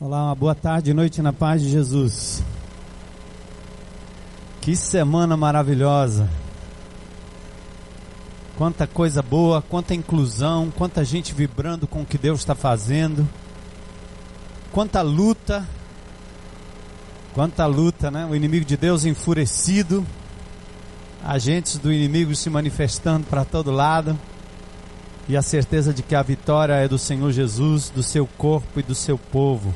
Olá, uma boa tarde e noite na paz de Jesus. Que semana maravilhosa. Quanta coisa boa, quanta inclusão, quanta gente vibrando com o que Deus está fazendo. Quanta luta. Quanta luta, né? O inimigo de Deus enfurecido. Agentes do inimigo se manifestando para todo lado. E a certeza de que a vitória é do Senhor Jesus, do seu corpo e do seu povo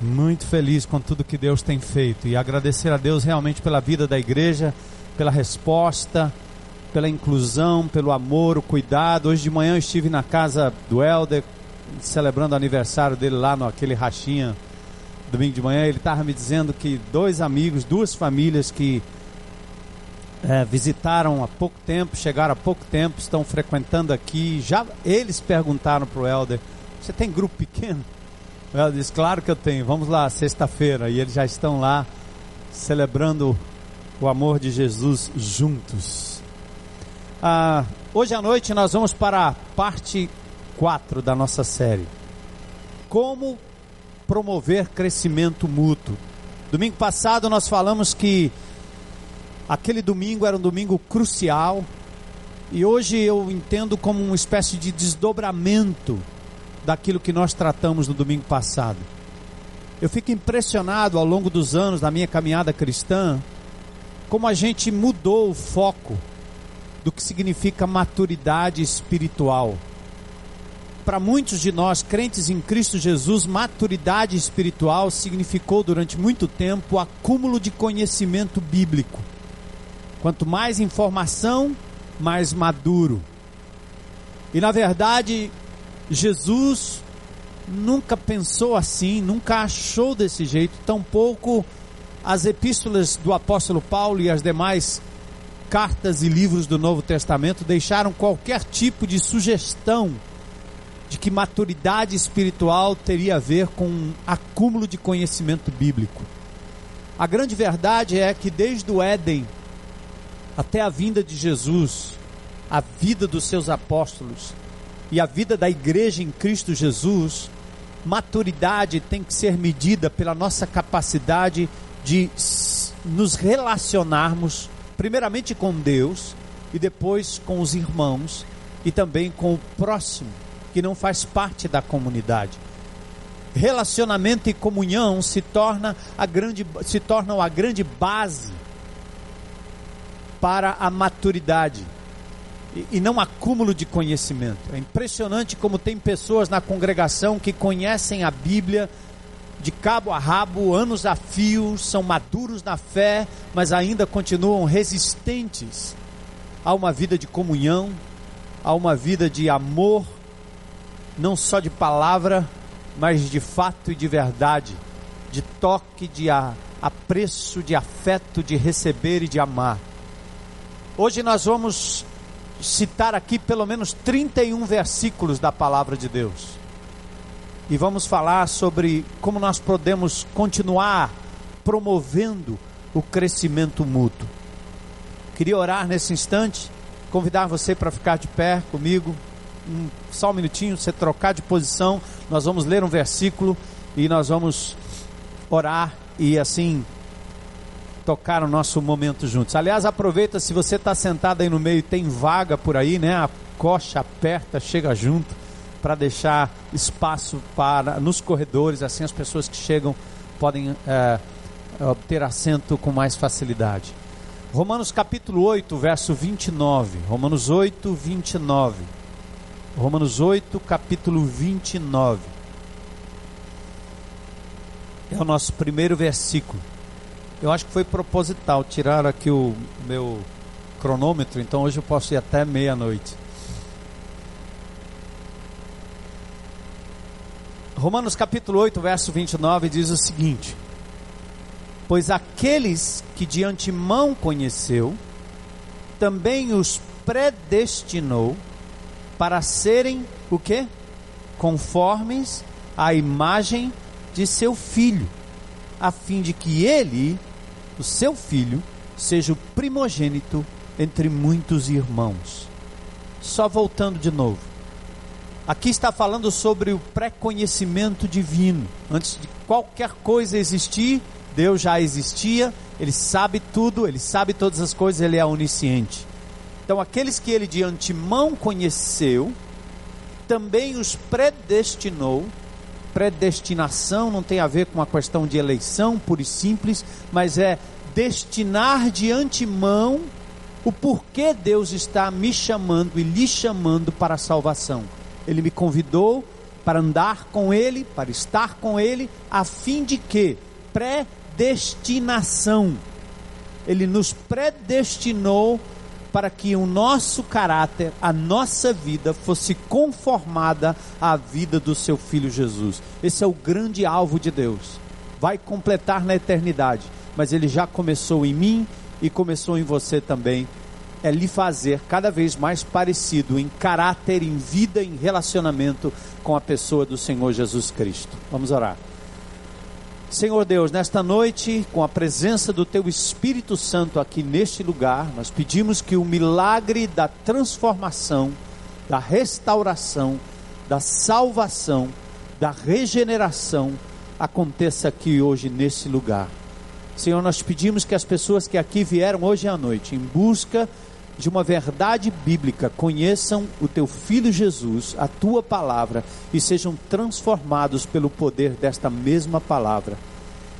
muito feliz com tudo que Deus tem feito e agradecer a Deus realmente pela vida da igreja, pela resposta, pela inclusão, pelo amor, o cuidado. Hoje de manhã eu estive na casa do Helder, celebrando o aniversário dele lá naquele rachinha. Domingo de manhã ele estava me dizendo que dois amigos, duas famílias que é, visitaram há pouco tempo, chegaram há pouco tempo, estão frequentando aqui. Já eles perguntaram para o Helder: Você tem grupo pequeno? Ela disse, claro que eu tenho, vamos lá, sexta-feira. E eles já estão lá celebrando o amor de Jesus juntos. Ah, hoje à noite nós vamos para a parte 4 da nossa série. Como promover crescimento mútuo. Domingo passado nós falamos que aquele domingo era um domingo crucial e hoje eu entendo como uma espécie de desdobramento daquilo que nós tratamos no domingo passado. Eu fico impressionado ao longo dos anos da minha caminhada cristã, como a gente mudou o foco do que significa maturidade espiritual. Para muitos de nós, crentes em Cristo Jesus, maturidade espiritual significou durante muito tempo o acúmulo de conhecimento bíblico. Quanto mais informação, mais maduro. E na verdade, Jesus nunca pensou assim, nunca achou desse jeito, tampouco as epístolas do apóstolo Paulo e as demais cartas e livros do Novo Testamento deixaram qualquer tipo de sugestão de que maturidade espiritual teria a ver com um acúmulo de conhecimento bíblico. A grande verdade é que desde o Éden até a vinda de Jesus, a vida dos seus apóstolos, e a vida da igreja em Cristo Jesus, maturidade tem que ser medida pela nossa capacidade de nos relacionarmos, primeiramente com Deus e depois com os irmãos e também com o próximo, que não faz parte da comunidade. Relacionamento e comunhão se, torna a grande, se tornam a grande base para a maturidade e, não acúmulo de conhecimento. É impressionante como tem pessoas na congregação que conhecem a Bíblia de cabo a rabo, anos a fio, são maduros na fé, mas ainda continuam resistentes a uma vida de comunhão, a uma vida de amor, não só de palavra, mas de fato e de verdade, de toque, de apreço, de afeto, de receber e de amar. Hoje nós vamos citar aqui pelo menos 31 versículos da palavra de Deus. E vamos falar sobre como nós podemos continuar promovendo o crescimento mútuo. Queria orar nesse instante, convidar você para ficar de pé comigo, um, só um minutinho, você trocar de posição. Nós vamos ler um versículo e nós vamos orar e assim tocar o nosso momento juntos. Aliás, aproveita se você está sentado aí no meio e tem vaga por aí, né? A coxa aperta, chega junto para deixar espaço para nos corredores, assim as pessoas que chegam podem é, obter assento com mais facilidade. Romanos capítulo 8, verso 29. Romanos 8, 29. Romanos 8, capítulo 29. É o nosso primeiro versículo. Eu acho que foi proposital. Tiraram aqui o meu cronômetro, então hoje eu posso ir até meia-noite. Romanos capítulo 8, verso 29 diz o seguinte: Pois aqueles que de antemão conheceu, também os predestinou para serem o que? Conformes à imagem de seu filho, a fim de que ele o seu filho seja o primogênito entre muitos irmãos. Só voltando de novo. Aqui está falando sobre o pré-conhecimento divino. Antes de qualquer coisa existir, Deus já existia, ele sabe tudo, ele sabe todas as coisas, ele é onisciente. Então, aqueles que ele de antemão conheceu, também os predestinou. Predestinação não tem a ver com uma questão de eleição pura e simples, mas é destinar de antemão o porquê Deus está me chamando e lhe chamando para a salvação. Ele me convidou para andar com Ele, para estar com Ele, a fim de que predestinação. Ele nos predestinou para que o nosso caráter, a nossa vida fosse conformada à vida do seu filho Jesus. Esse é o grande alvo de Deus. Vai completar na eternidade, mas ele já começou em mim e começou em você também. É lhe fazer cada vez mais parecido em caráter, em vida, em relacionamento com a pessoa do Senhor Jesus Cristo. Vamos orar. Senhor Deus, nesta noite, com a presença do Teu Espírito Santo aqui neste lugar, nós pedimos que o milagre da transformação, da restauração, da salvação, da regeneração aconteça aqui hoje nesse lugar. Senhor, nós pedimos que as pessoas que aqui vieram hoje à noite em busca de uma verdade bíblica conheçam o teu filho Jesus, a tua palavra e sejam transformados pelo poder desta mesma palavra.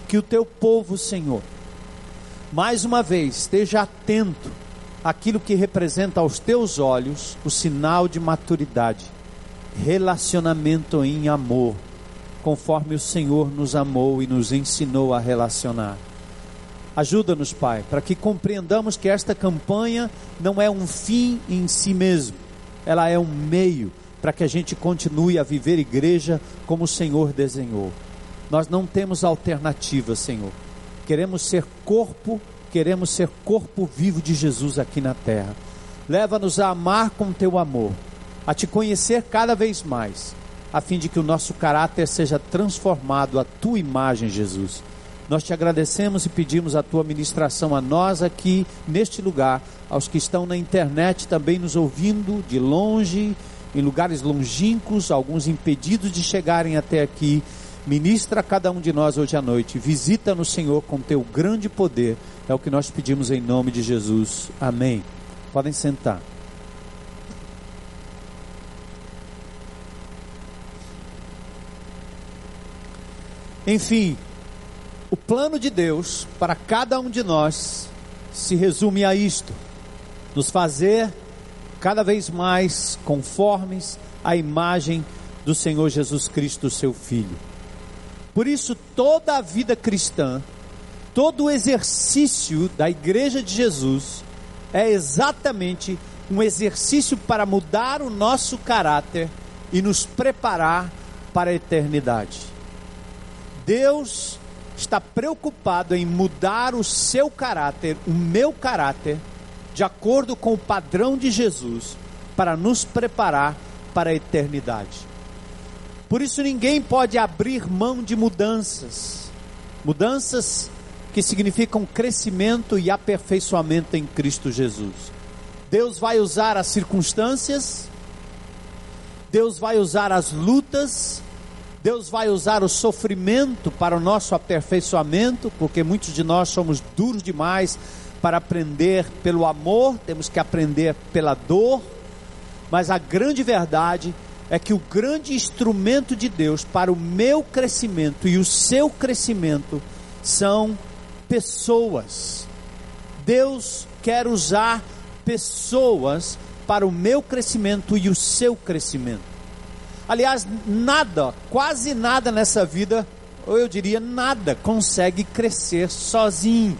Que o teu povo, Senhor, mais uma vez esteja atento àquilo que representa aos teus olhos o sinal de maturidade, relacionamento em amor, conforme o Senhor nos amou e nos ensinou a relacionar. Ajuda-nos, Pai, para que compreendamos que esta campanha não é um fim em si mesmo, ela é um meio para que a gente continue a viver igreja como o Senhor desenhou. Nós não temos alternativa, Senhor. Queremos ser corpo, queremos ser corpo vivo de Jesus aqui na terra. Leva-nos a amar com teu amor, a te conhecer cada vez mais, a fim de que o nosso caráter seja transformado à tua imagem, Jesus nós te agradecemos e pedimos a tua ministração a nós aqui neste lugar, aos que estão na internet também nos ouvindo de longe, em lugares longínquos, alguns impedidos de chegarem até aqui. Ministra a cada um de nós hoje à noite. Visita no Senhor com teu grande poder. É o que nós pedimos em nome de Jesus. Amém. Podem sentar. Enfim, o plano de Deus para cada um de nós se resume a isto: nos fazer cada vez mais conformes à imagem do Senhor Jesus Cristo, seu Filho. Por isso, toda a vida cristã, todo o exercício da Igreja de Jesus é exatamente um exercício para mudar o nosso caráter e nos preparar para a eternidade. Deus está preocupado em mudar o seu caráter, o meu caráter, de acordo com o padrão de Jesus, para nos preparar para a eternidade. Por isso ninguém pode abrir mão de mudanças. Mudanças que significam crescimento e aperfeiçoamento em Cristo Jesus. Deus vai usar as circunstâncias, Deus vai usar as lutas, Deus vai usar o sofrimento para o nosso aperfeiçoamento, porque muitos de nós somos duros demais para aprender pelo amor, temos que aprender pela dor, mas a grande verdade é que o grande instrumento de Deus para o meu crescimento e o seu crescimento são pessoas. Deus quer usar pessoas para o meu crescimento e o seu crescimento. Aliás, nada, quase nada nessa vida, ou eu diria nada, consegue crescer sozinho.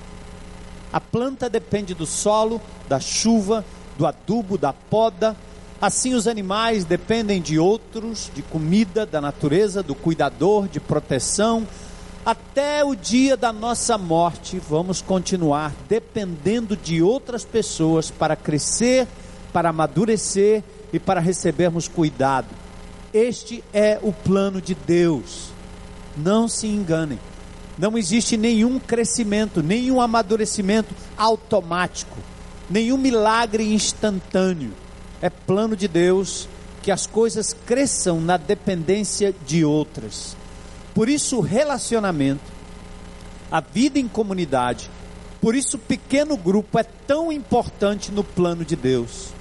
A planta depende do solo, da chuva, do adubo, da poda. Assim, os animais dependem de outros, de comida, da natureza, do cuidador, de proteção. Até o dia da nossa morte, vamos continuar dependendo de outras pessoas para crescer, para amadurecer e para recebermos cuidado. Este é o plano de Deus. Não se enganem. Não existe nenhum crescimento, nenhum amadurecimento automático, nenhum milagre instantâneo. É plano de Deus que as coisas cresçam na dependência de outras. Por isso, o relacionamento, a vida em comunidade, por isso, o pequeno grupo é tão importante no plano de Deus.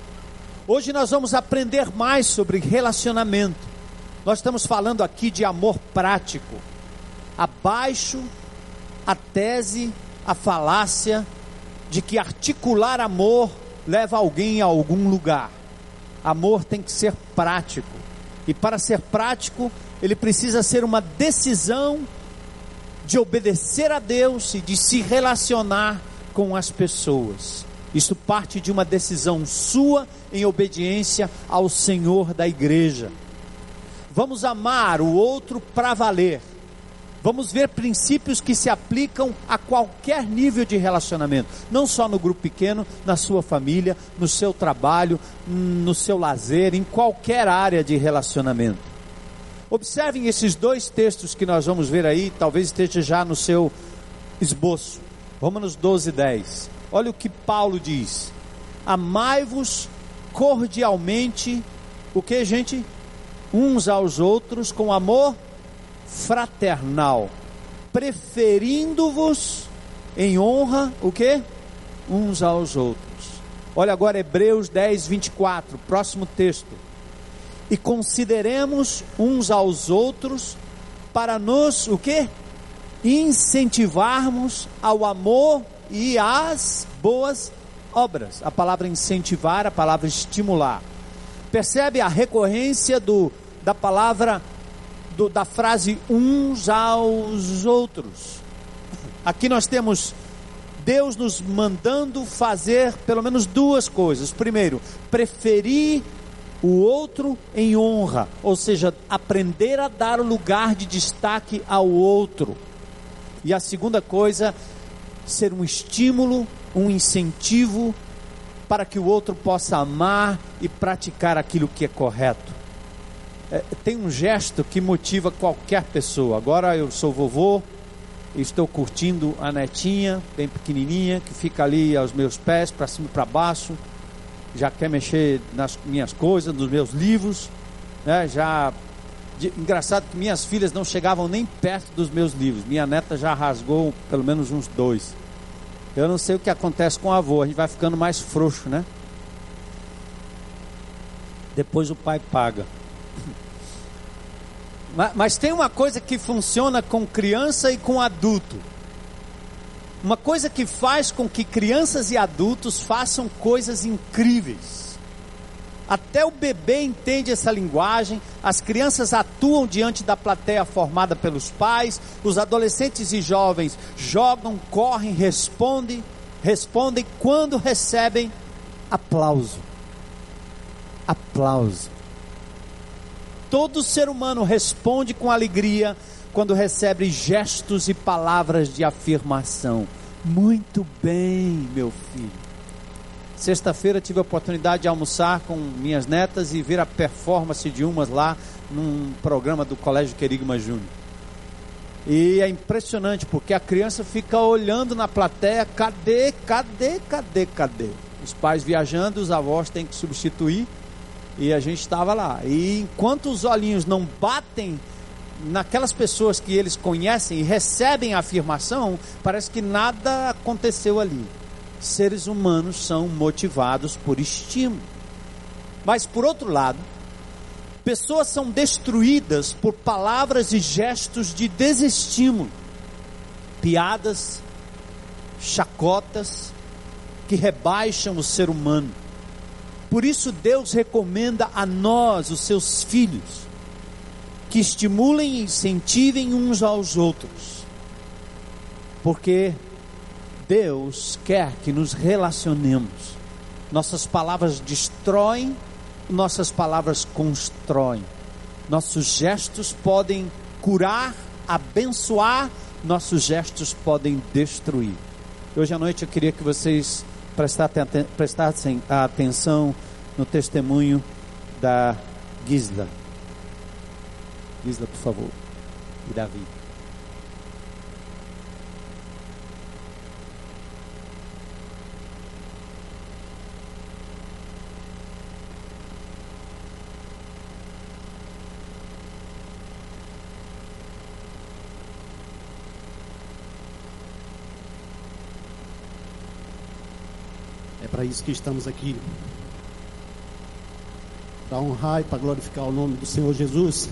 Hoje nós vamos aprender mais sobre relacionamento. Nós estamos falando aqui de amor prático. Abaixo a tese, a falácia de que articular amor leva alguém a algum lugar. Amor tem que ser prático. E para ser prático, ele precisa ser uma decisão de obedecer a Deus e de se relacionar com as pessoas. Isso parte de uma decisão sua em obediência ao Senhor da igreja. Vamos amar o outro para valer. Vamos ver princípios que se aplicam a qualquer nível de relacionamento, não só no grupo pequeno, na sua família, no seu trabalho, no seu lazer, em qualquer área de relacionamento. Observem esses dois textos que nós vamos ver aí, talvez esteja já no seu esboço. Romanos 12, 10. Olha o que Paulo diz: Amai-vos cordialmente, o que, gente? Uns aos outros com amor fraternal, preferindo-vos em honra o que? Uns aos outros. Olha agora Hebreus 10, 24, próximo texto. E consideremos uns aos outros para nos o que? Incentivarmos ao amor e às boas obras. A palavra incentivar, a palavra estimular. Percebe a recorrência do, da palavra do, da frase uns aos outros. Aqui nós temos Deus nos mandando fazer pelo menos duas coisas. Primeiro, preferir o outro em honra, ou seja, aprender a dar lugar de destaque ao outro. E a segunda coisa, ser um estímulo, um incentivo para que o outro possa amar e praticar aquilo que é correto é, tem um gesto que motiva qualquer pessoa. Agora eu sou vovô, estou curtindo a netinha, bem pequenininha, que fica ali aos meus pés, para cima e para baixo, já quer mexer nas minhas coisas, nos meus livros, né? já de, engraçado que minhas filhas não chegavam nem perto dos meus livros. Minha neta já rasgou pelo menos uns dois. Eu não sei o que acontece com o avô, a gente vai ficando mais frouxo, né? Depois o pai paga. Mas, mas tem uma coisa que funciona com criança e com adulto. Uma coisa que faz com que crianças e adultos façam coisas incríveis. Até o bebê entende essa linguagem, as crianças atuam diante da plateia formada pelos pais, os adolescentes e jovens jogam, correm, respondem, respondem quando recebem aplauso. Aplauso. Todo ser humano responde com alegria quando recebe gestos e palavras de afirmação. Muito bem, meu filho. Sexta-feira tive a oportunidade de almoçar com minhas netas e ver a performance de umas lá num programa do Colégio Querigma Júnior. E é impressionante porque a criança fica olhando na plateia, cadê, cadê, cadê, cadê? Os pais viajando, os avós têm que substituir e a gente estava lá. E enquanto os olhinhos não batem naquelas pessoas que eles conhecem e recebem a afirmação, parece que nada aconteceu ali. Seres humanos são motivados por estímulo. Mas por outro lado, pessoas são destruídas por palavras e gestos de desestímulo, piadas, chacotas que rebaixam o ser humano por isso Deus recomenda a nós, os seus filhos, que estimulem e incentivem uns aos outros. Porque Deus quer que nos relacionemos. Nossas palavras destroem, nossas palavras constroem. Nossos gestos podem curar, abençoar, nossos gestos podem destruir. Hoje à noite eu queria que vocês prestassem atenção no testemunho da Gisla. Gisla, por favor. E Davi. Isso que estamos aqui. Para honrar e para glorificar o nome do Senhor Jesus.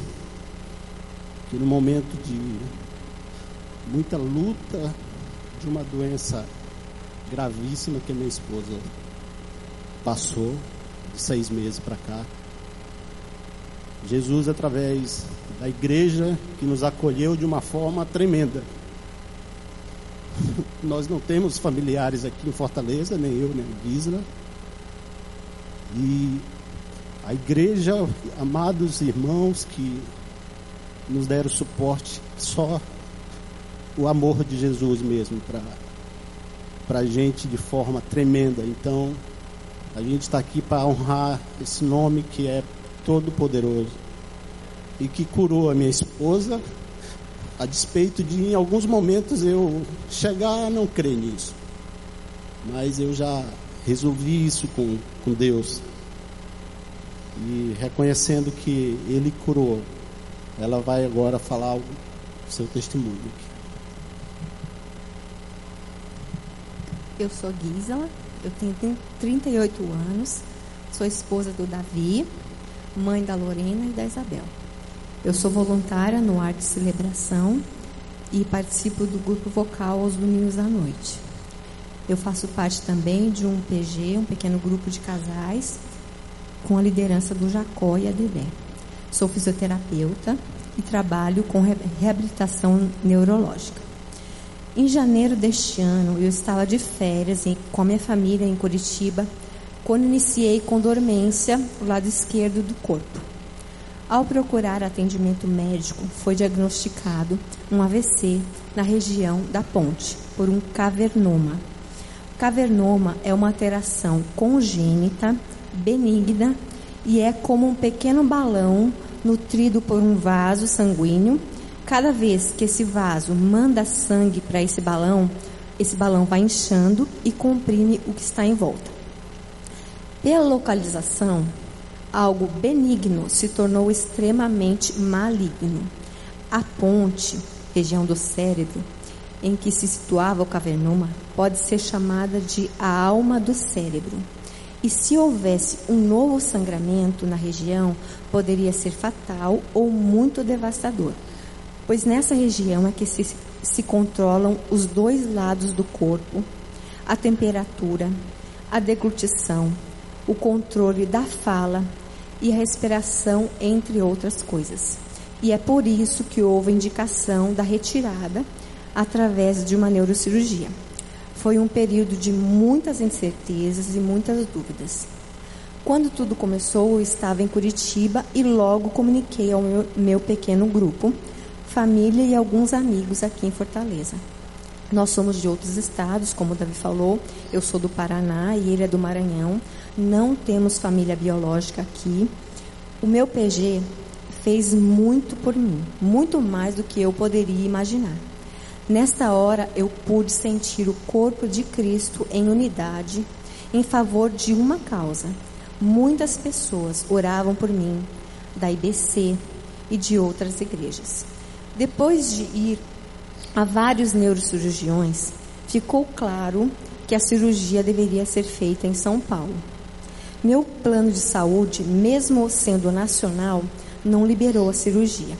Que no momento de muita luta de uma doença gravíssima que minha esposa passou, de seis meses para cá. Jesus, através da igreja que nos acolheu de uma forma tremenda. Nós não temos familiares aqui em Fortaleza, nem eu, nem Gisela. E a igreja, amados irmãos que nos deram suporte, só o amor de Jesus mesmo para a gente de forma tremenda. Então, a gente está aqui para honrar esse nome que é todo poderoso e que curou a minha esposa, a despeito de em alguns momentos eu chegar a não crer nisso. Mas eu já resolvi isso com, com Deus. E reconhecendo que Ele curou, ela vai agora falar o seu testemunho. Eu sou Gisela, eu tenho 38 anos, sou esposa do Davi, mãe da Lorena e da Isabel. Eu sou voluntária no Arte Celebração e participo do grupo vocal aos domingos à noite. Eu faço parte também de um PG, um pequeno grupo de casais, com a liderança do Jacó e a Dedé. Sou fisioterapeuta e trabalho com reabilitação neurológica. Em janeiro deste ano, eu estava de férias com a minha família em Curitiba, quando iniciei com dormência o lado esquerdo do corpo. Ao procurar atendimento médico, foi diagnosticado um AVC na região da ponte por um cavernoma. Cavernoma é uma alteração congênita, benigna e é como um pequeno balão nutrido por um vaso sanguíneo Cada vez que esse vaso manda sangue para esse balão, esse balão vai inchando e comprime o que está em volta. Pela localização, algo benigno se tornou extremamente maligno. A ponte, região do cérebro, em que se situava o cavernoma, pode ser chamada de a alma do cérebro. E se houvesse um novo sangramento na região, poderia ser fatal ou muito devastador pois nessa região é que se, se controlam os dois lados do corpo, a temperatura, a deglutição, o controle da fala e a respiração, entre outras coisas. E é por isso que houve a indicação da retirada através de uma neurocirurgia. Foi um período de muitas incertezas e muitas dúvidas. Quando tudo começou, eu estava em Curitiba e logo comuniquei ao meu, meu pequeno grupo família e alguns amigos aqui em Fortaleza. Nós somos de outros estados, como o Davi falou, eu sou do Paraná e ele é do Maranhão. Não temos família biológica aqui. O meu PG fez muito por mim, muito mais do que eu poderia imaginar. Nesta hora eu pude sentir o corpo de Cristo em unidade em favor de uma causa. Muitas pessoas oravam por mim, da IBC e de outras igrejas. Depois de ir a vários neurocirurgiões, ficou claro que a cirurgia deveria ser feita em São Paulo. Meu plano de saúde, mesmo sendo nacional, não liberou a cirurgia.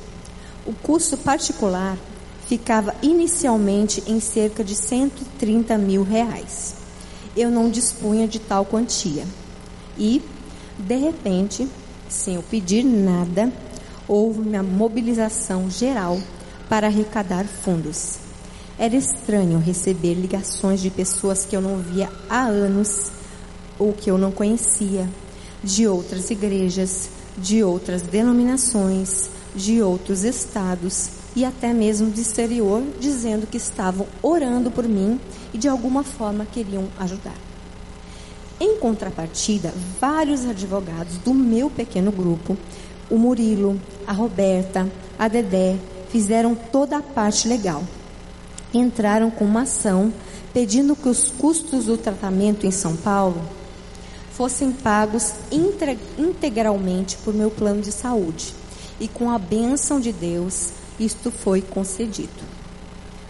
O custo particular ficava inicialmente em cerca de 130 mil reais. Eu não dispunha de tal quantia. E, de repente, sem eu pedir nada, houve uma mobilização geral para arrecadar fundos. Era estranho receber ligações de pessoas que eu não via há anos ou que eu não conhecia, de outras igrejas, de outras denominações, de outros estados e até mesmo do exterior, dizendo que estavam orando por mim e de alguma forma queriam ajudar. Em contrapartida, vários advogados do meu pequeno grupo o Murilo, a Roberta, a Dedé fizeram toda a parte legal. Entraram com uma ação pedindo que os custos do tratamento em São Paulo fossem pagos integralmente por meu plano de saúde. E com a bênção de Deus, isto foi concedido.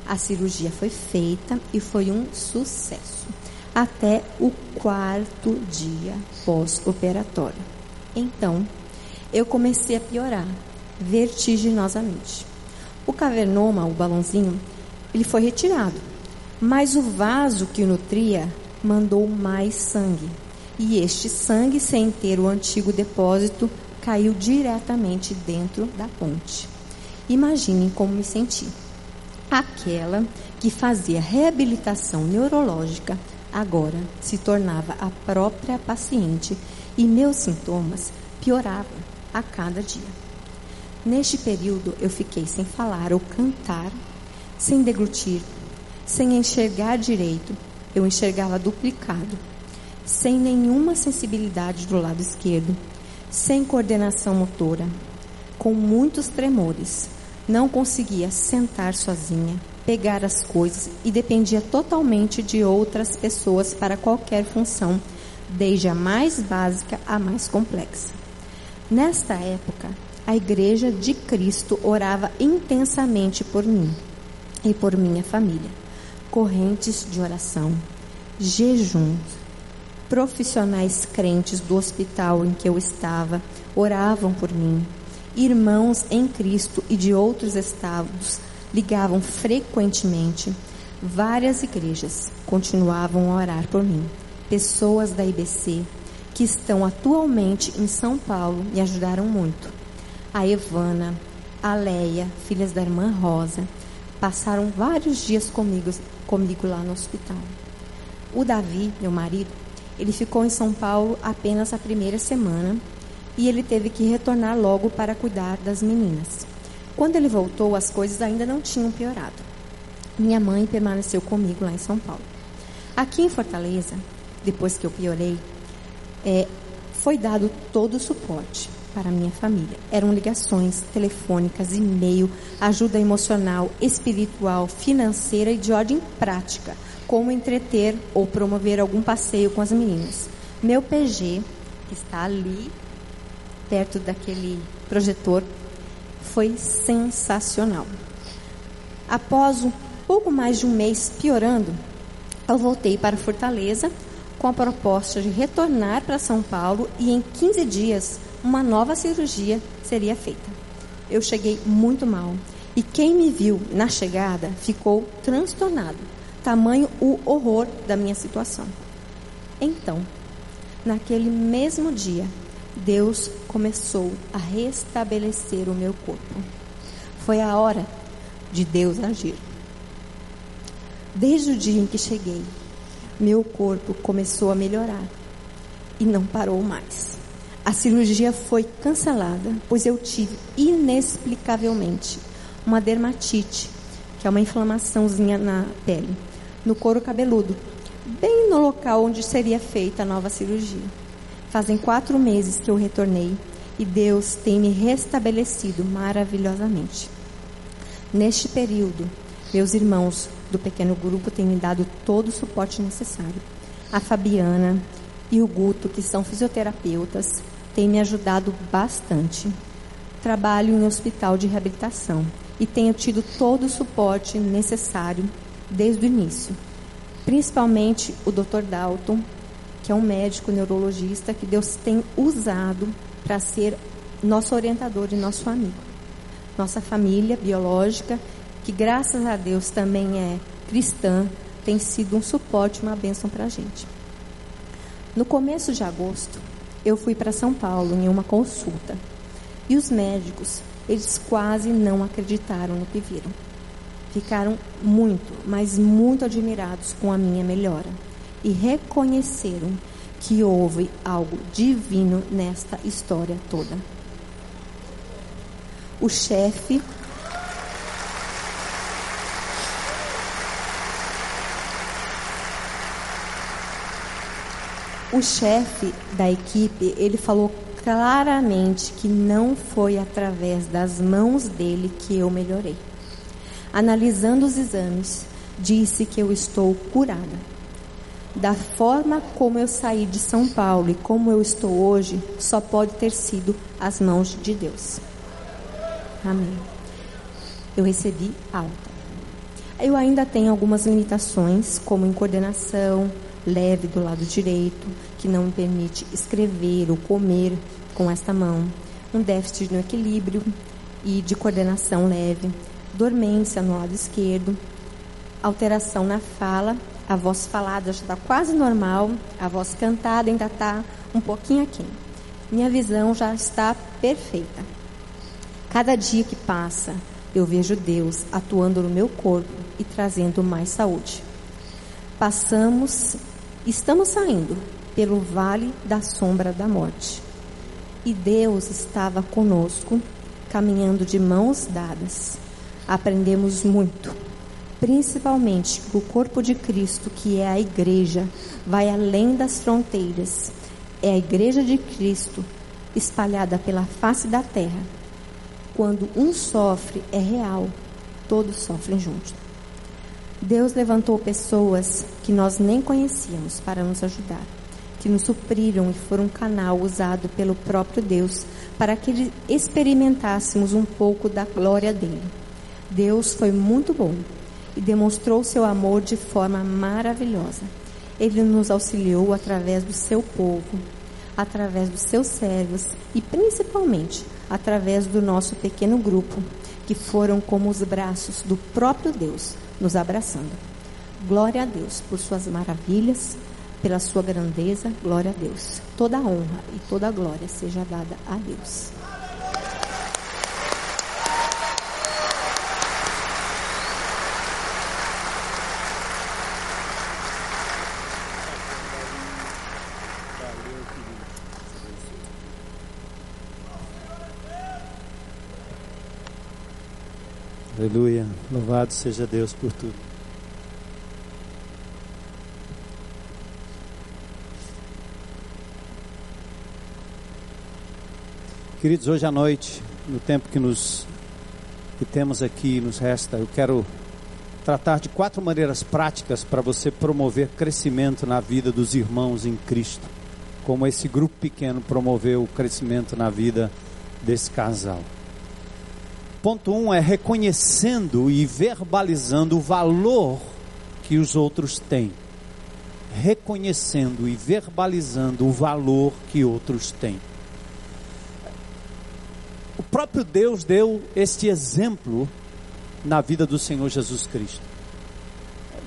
A cirurgia foi feita e foi um sucesso. até o quarto dia pós-operatório. Então, eu comecei a piorar vertiginosamente. O cavernoma, o balãozinho, ele foi retirado, mas o vaso que o nutria mandou mais sangue. E este sangue, sem ter o antigo depósito, caiu diretamente dentro da ponte. Imaginem como me senti. Aquela que fazia reabilitação neurológica agora se tornava a própria paciente e meus sintomas pioravam a cada dia. Neste período eu fiquei sem falar ou cantar, sem deglutir, sem enxergar direito, eu enxergava duplicado, sem nenhuma sensibilidade do lado esquerdo, sem coordenação motora, com muitos tremores. Não conseguia sentar sozinha, pegar as coisas e dependia totalmente de outras pessoas para qualquer função, desde a mais básica à mais complexa. Nesta época, a Igreja de Cristo orava intensamente por mim e por minha família. Correntes de oração, jejuns, profissionais crentes do hospital em que eu estava oravam por mim. Irmãos em Cristo e de outros estados ligavam frequentemente. Várias igrejas continuavam a orar por mim. Pessoas da IBC que estão atualmente em São Paulo me ajudaram muito a Evana, a Leia, filhas da irmã Rosa, passaram vários dias comigo, comigo lá no hospital. O Davi, meu marido, ele ficou em São Paulo apenas a primeira semana e ele teve que retornar logo para cuidar das meninas. Quando ele voltou, as coisas ainda não tinham piorado. Minha mãe permaneceu comigo lá em São Paulo. Aqui em Fortaleza, depois que eu piorei, é, foi dado todo o suporte para minha família. Eram ligações telefônicas, e-mail, ajuda emocional, espiritual, financeira e de ordem prática, como entreter ou promover algum passeio com as meninas. Meu PG, que está ali, perto daquele projetor, foi sensacional. Após um pouco mais de um mês piorando, eu voltei para Fortaleza com a proposta de retornar para São Paulo e em 15 dias uma nova cirurgia seria feita. Eu cheguei muito mal e quem me viu na chegada ficou transtornado, tamanho o horror da minha situação. Então, naquele mesmo dia, Deus começou a restabelecer o meu corpo. Foi a hora de Deus agir. Desde o dia em que cheguei, meu corpo começou a melhorar e não parou mais. A cirurgia foi cancelada, pois eu tive inexplicavelmente uma dermatite, que é uma inflamaçãozinha na pele, no couro cabeludo, bem no local onde seria feita a nova cirurgia. Fazem quatro meses que eu retornei e Deus tem me restabelecido maravilhosamente. Neste período, meus irmãos do pequeno grupo têm me dado todo o suporte necessário. A Fabiana e o Guto, que são fisioterapeutas, tem me ajudado bastante. Trabalho em hospital de reabilitação e tenho tido todo o suporte necessário desde o início. Principalmente o Dr. Dalton, que é um médico neurologista que Deus tem usado para ser nosso orientador e nosso amigo. Nossa família biológica, que graças a Deus também é cristã, tem sido um suporte, uma bênção para a gente. No começo de agosto, eu fui para São Paulo em uma consulta. E os médicos, eles quase não acreditaram no que viram. Ficaram muito, mas muito admirados com a minha melhora e reconheceram que houve algo divino nesta história toda. O chefe O chefe da equipe, ele falou claramente que não foi através das mãos dele que eu melhorei. Analisando os exames, disse que eu estou curada. Da forma como eu saí de São Paulo e como eu estou hoje, só pode ter sido as mãos de Deus. Amém. Eu recebi alta. Eu ainda tenho algumas limitações, como em coordenação, leve do lado direito, que não me permite escrever ou comer com esta mão, um déficit no equilíbrio e de coordenação leve, dormência no lado esquerdo, alteração na fala, a voz falada já está quase normal, a voz cantada ainda está um pouquinho aqui. Minha visão já está perfeita. Cada dia que passa, eu vejo Deus atuando no meu corpo e trazendo mais saúde. Passamos, estamos saindo pelo vale da sombra da morte. E Deus estava conosco, caminhando de mãos dadas. Aprendemos muito, principalmente que o corpo de Cristo, que é a igreja, vai além das fronteiras. É a igreja de Cristo espalhada pela face da terra. Quando um sofre, é real, todos sofrem juntos. Deus levantou pessoas que nós nem conhecíamos para nos ajudar que nos supriram e foram um canal usado pelo próprio Deus para que experimentássemos um pouco da glória dele. Deus foi muito bom e demonstrou seu amor de forma maravilhosa. Ele nos auxiliou através do seu povo, através dos seus servos e principalmente através do nosso pequeno grupo, que foram como os braços do próprio Deus nos abraçando. Glória a Deus por suas maravilhas, pela sua grandeza, glória a Deus. Toda honra e toda glória seja dada a Deus. Aleluia. Louvado seja Deus por tudo. Queridos, hoje à noite, no tempo que nos que temos aqui nos resta, eu quero tratar de quatro maneiras práticas para você promover crescimento na vida dos irmãos em Cristo, como esse grupo pequeno promoveu o crescimento na vida desse casal. Ponto um é reconhecendo e verbalizando o valor que os outros têm. Reconhecendo e verbalizando o valor que outros têm próprio Deus deu este exemplo na vida do Senhor Jesus Cristo.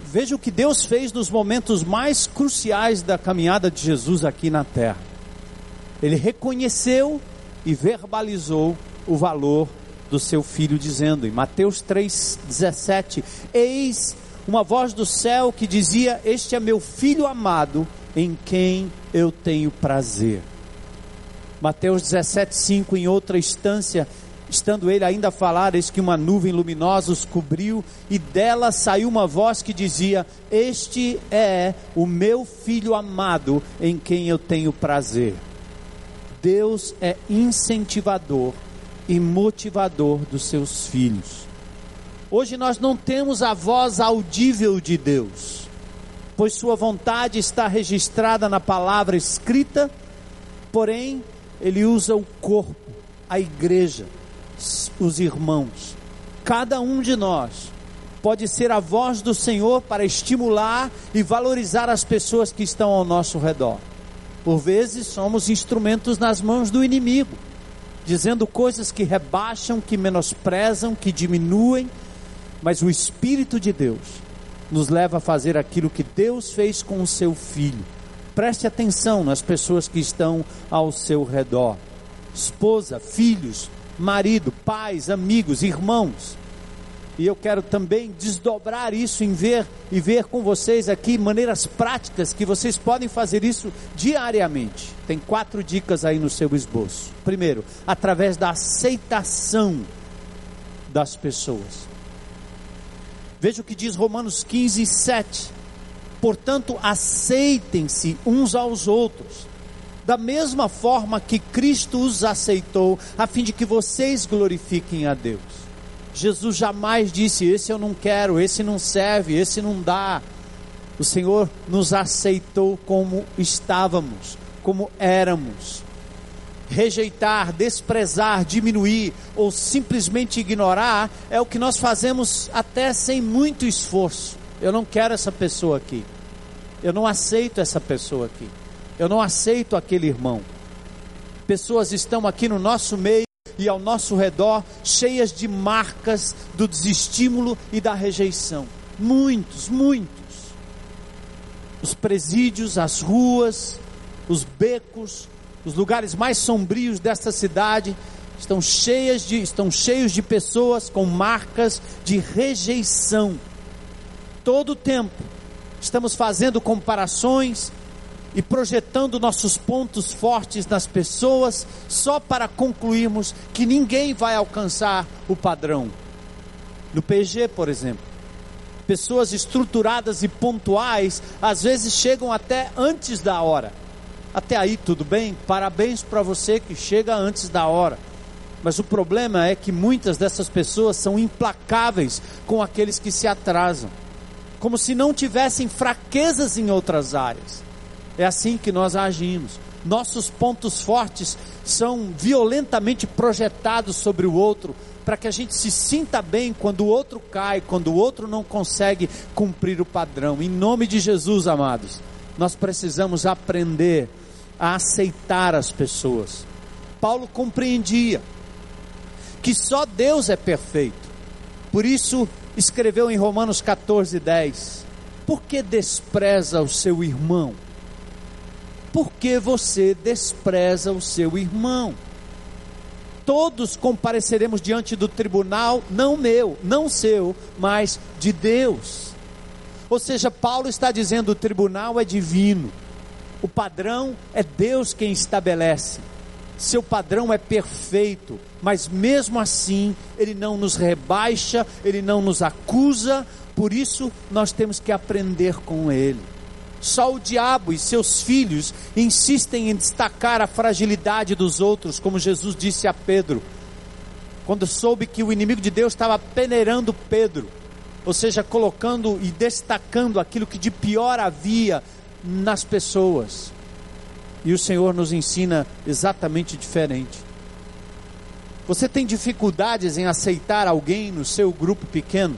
Veja o que Deus fez nos momentos mais cruciais da caminhada de Jesus aqui na terra. Ele reconheceu e verbalizou o valor do seu filho, dizendo em Mateus 3,17: Eis uma voz do céu que dizia: Este é meu filho amado, em quem eu tenho prazer. Mateus 17,5, em outra instância, estando ele ainda a falar, eis que uma nuvem luminosa os cobriu, e dela saiu uma voz que dizia: Este é o meu filho amado, em quem eu tenho prazer. Deus é incentivador e motivador dos seus filhos. Hoje nós não temos a voz audível de Deus, pois Sua vontade está registrada na palavra escrita, porém ele usa o corpo, a igreja, os irmãos. Cada um de nós pode ser a voz do Senhor para estimular e valorizar as pessoas que estão ao nosso redor. Por vezes somos instrumentos nas mãos do inimigo, dizendo coisas que rebaixam, que menosprezam, que diminuem, mas o Espírito de Deus nos leva a fazer aquilo que Deus fez com o seu filho Preste atenção nas pessoas que estão ao seu redor: esposa, filhos, marido, pais, amigos, irmãos. E eu quero também desdobrar isso em ver e ver com vocês aqui maneiras práticas que vocês podem fazer isso diariamente. Tem quatro dicas aí no seu esboço. Primeiro, através da aceitação das pessoas. Veja o que diz Romanos 15, 7. Portanto, aceitem-se uns aos outros, da mesma forma que Cristo os aceitou, a fim de que vocês glorifiquem a Deus. Jesus jamais disse: Esse eu não quero, esse não serve, esse não dá. O Senhor nos aceitou como estávamos, como éramos. Rejeitar, desprezar, diminuir ou simplesmente ignorar é o que nós fazemos até sem muito esforço. Eu não quero essa pessoa aqui. Eu não aceito essa pessoa aqui. Eu não aceito aquele irmão. Pessoas estão aqui no nosso meio e ao nosso redor cheias de marcas do desestímulo e da rejeição. Muitos, muitos. Os presídios, as ruas, os becos, os lugares mais sombrios desta cidade estão cheias de estão cheios de pessoas com marcas de rejeição. Todo o tempo estamos fazendo comparações e projetando nossos pontos fortes nas pessoas só para concluirmos que ninguém vai alcançar o padrão. No PG, por exemplo, pessoas estruturadas e pontuais às vezes chegam até antes da hora. Até aí tudo bem? Parabéns para você que chega antes da hora. Mas o problema é que muitas dessas pessoas são implacáveis com aqueles que se atrasam, como se não tivessem fraquezas em outras áreas. É assim que nós agimos. Nossos pontos fortes são violentamente projetados sobre o outro, para que a gente se sinta bem quando o outro cai, quando o outro não consegue cumprir o padrão. Em nome de Jesus, amados, nós precisamos aprender a aceitar as pessoas. Paulo compreendia que só Deus é perfeito. Por isso escreveu em Romanos 14, 10: Por que despreza o seu irmão? Por que você despreza o seu irmão? Todos compareceremos diante do tribunal, não meu, não seu, mas de Deus. Ou seja, Paulo está dizendo: o tribunal é divino, o padrão é Deus quem estabelece. Seu padrão é perfeito, mas mesmo assim, ele não nos rebaixa, ele não nos acusa, por isso nós temos que aprender com ele. Só o diabo e seus filhos insistem em destacar a fragilidade dos outros, como Jesus disse a Pedro, quando soube que o inimigo de Deus estava peneirando Pedro, ou seja, colocando e destacando aquilo que de pior havia nas pessoas. E o Senhor nos ensina exatamente diferente. Você tem dificuldades em aceitar alguém no seu grupo pequeno?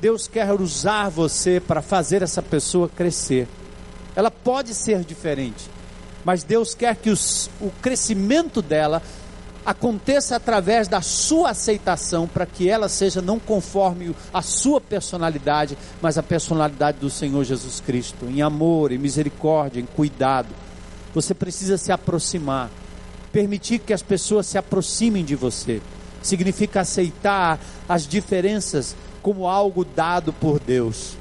Deus quer usar você para fazer essa pessoa crescer. Ela pode ser diferente, mas Deus quer que os, o crescimento dela aconteça através da sua aceitação, para que ela seja não conforme a sua personalidade, mas a personalidade do Senhor Jesus Cristo, em amor, em misericórdia, em cuidado. Você precisa se aproximar, permitir que as pessoas se aproximem de você. Significa aceitar as diferenças como algo dado por Deus.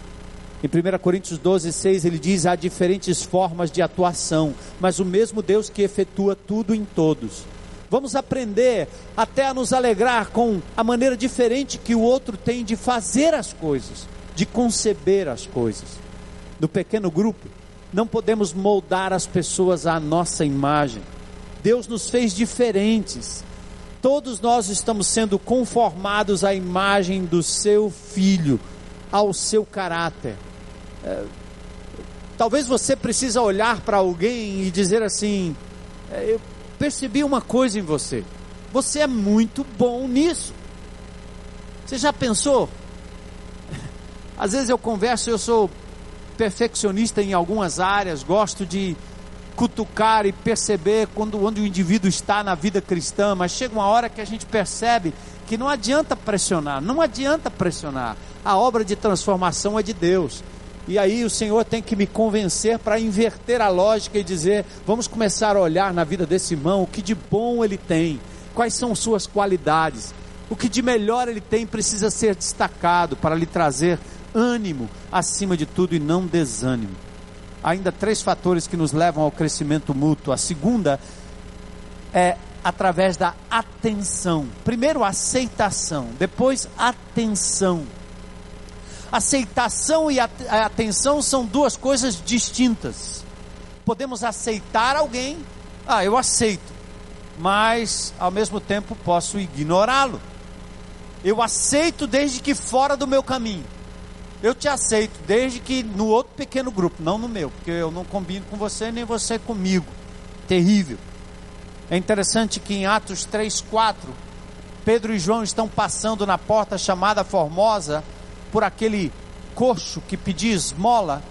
Em 1 Coríntios 12, 6, ele diz: há diferentes formas de atuação, mas o mesmo Deus que efetua tudo em todos. Vamos aprender até a nos alegrar com a maneira diferente que o outro tem de fazer as coisas, de conceber as coisas. No pequeno grupo, não podemos moldar as pessoas à nossa imagem. Deus nos fez diferentes. Todos nós estamos sendo conformados à imagem do seu filho, ao seu caráter. É, talvez você precise olhar para alguém e dizer assim: é, eu percebi uma coisa em você. Você é muito bom nisso. Você já pensou? Às vezes eu converso, eu sou perfeccionista em algumas áreas, gosto de cutucar e perceber quando onde o indivíduo está na vida cristã, mas chega uma hora que a gente percebe que não adianta pressionar, não adianta pressionar. A obra de transformação é de Deus. E aí o Senhor tem que me convencer para inverter a lógica e dizer: vamos começar a olhar na vida desse irmão o que de bom ele tem, quais são suas qualidades, o que de melhor ele tem precisa ser destacado para lhe trazer ânimo acima de tudo e não desânimo ainda três fatores que nos levam ao crescimento mútuo. A segunda é através da atenção. Primeiro, aceitação, depois, atenção. Aceitação e atenção são duas coisas distintas. Podemos aceitar alguém, ah, eu aceito, mas ao mesmo tempo posso ignorá-lo. Eu aceito desde que fora do meu caminho. Eu te aceito, desde que no outro pequeno grupo, não no meu, porque eu não combino com você nem você comigo. Terrível. É interessante que em Atos 3, 4, Pedro e João estão passando na porta chamada Formosa por aquele coxo que pedia esmola.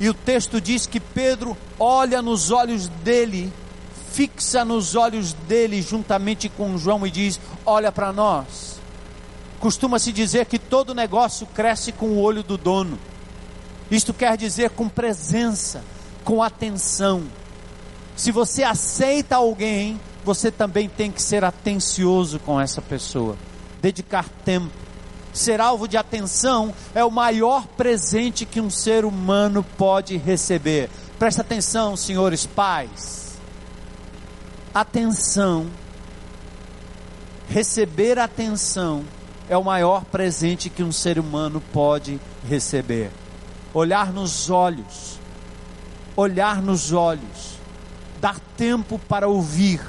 E o texto diz que Pedro olha nos olhos dele, fixa nos olhos dele juntamente com João e diz: Olha para nós. Costuma-se dizer que todo negócio cresce com o olho do dono. Isto quer dizer com presença, com atenção. Se você aceita alguém, você também tem que ser atencioso com essa pessoa, dedicar tempo. Ser alvo de atenção é o maior presente que um ser humano pode receber. Presta atenção, senhores pais. Atenção. Receber atenção é o maior presente que um ser humano pode receber. Olhar nos olhos, olhar nos olhos, dar tempo para ouvir,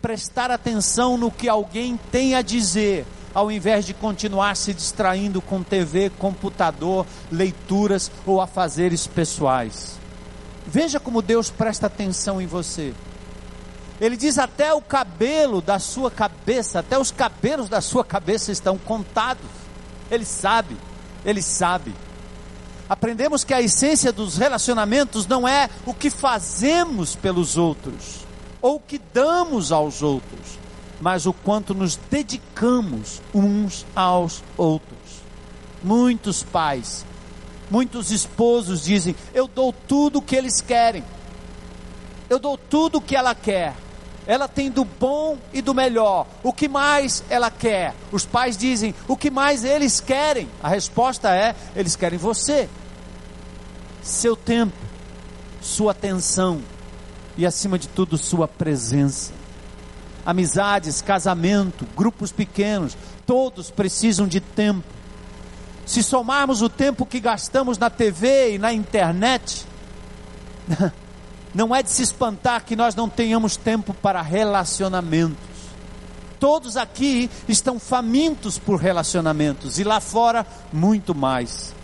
prestar atenção no que alguém tem a dizer, ao invés de continuar se distraindo com TV, computador, leituras ou afazeres pessoais. Veja como Deus presta atenção em você. Ele diz: até o cabelo da sua cabeça, até os cabelos da sua cabeça estão contados. Ele sabe, ele sabe. Aprendemos que a essência dos relacionamentos não é o que fazemos pelos outros, ou o que damos aos outros, mas o quanto nos dedicamos uns aos outros. Muitos pais, muitos esposos dizem: Eu dou tudo o que eles querem, eu dou tudo o que ela quer. Ela tem do bom e do melhor. O que mais ela quer? Os pais dizem: O que mais eles querem? A resposta é: Eles querem você, seu tempo, sua atenção e, acima de tudo, sua presença amizades, casamento, grupos pequenos, todos precisam de tempo. Se somarmos o tempo que gastamos na TV e na internet, não é de se espantar que nós não tenhamos tempo para relacionamentos. Todos aqui estão famintos por relacionamentos e lá fora muito mais.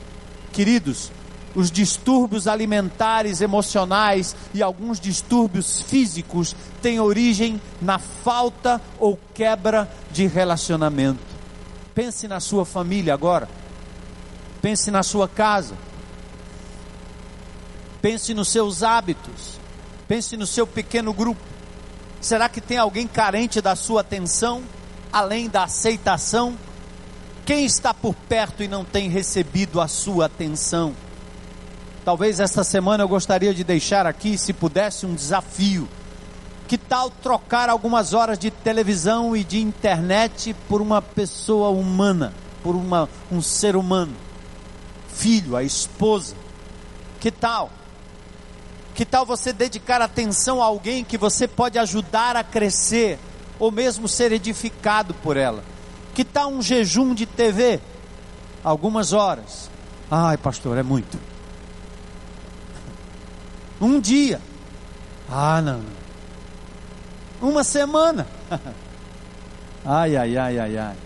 Queridos, os distúrbios alimentares, emocionais e alguns distúrbios físicos têm origem na falta ou quebra de relacionamento. Pense na sua família agora. Pense na sua casa. Pense nos seus hábitos. Pense no seu pequeno grupo. Será que tem alguém carente da sua atenção, além da aceitação? Quem está por perto e não tem recebido a sua atenção? Talvez esta semana eu gostaria de deixar aqui, se pudesse, um desafio. Que tal trocar algumas horas de televisão e de internet por uma pessoa humana, por uma, um ser humano? Filho, a esposa. Que tal? Que tal você dedicar atenção a alguém que você pode ajudar a crescer, ou mesmo ser edificado por ela? Que tal um jejum de TV? Algumas horas. Ai, pastor, é muito. Um dia. Ah, não. Uma semana. ai, ai, ai, ai, ai.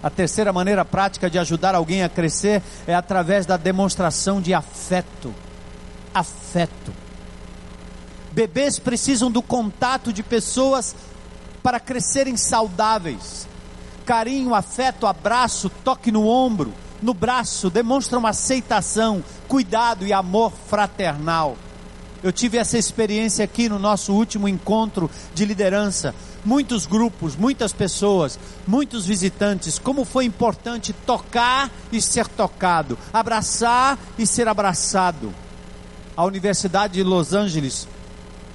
A terceira maneira prática de ajudar alguém a crescer é através da demonstração de afeto. Afeto. Bebês precisam do contato de pessoas para crescerem saudáveis. Carinho, afeto, abraço, toque no ombro, no braço, demonstram aceitação, cuidado e amor fraternal. Eu tive essa experiência aqui no nosso último encontro de liderança. Muitos grupos, muitas pessoas, muitos visitantes. Como foi importante tocar e ser tocado, abraçar e ser abraçado. A Universidade de Los Angeles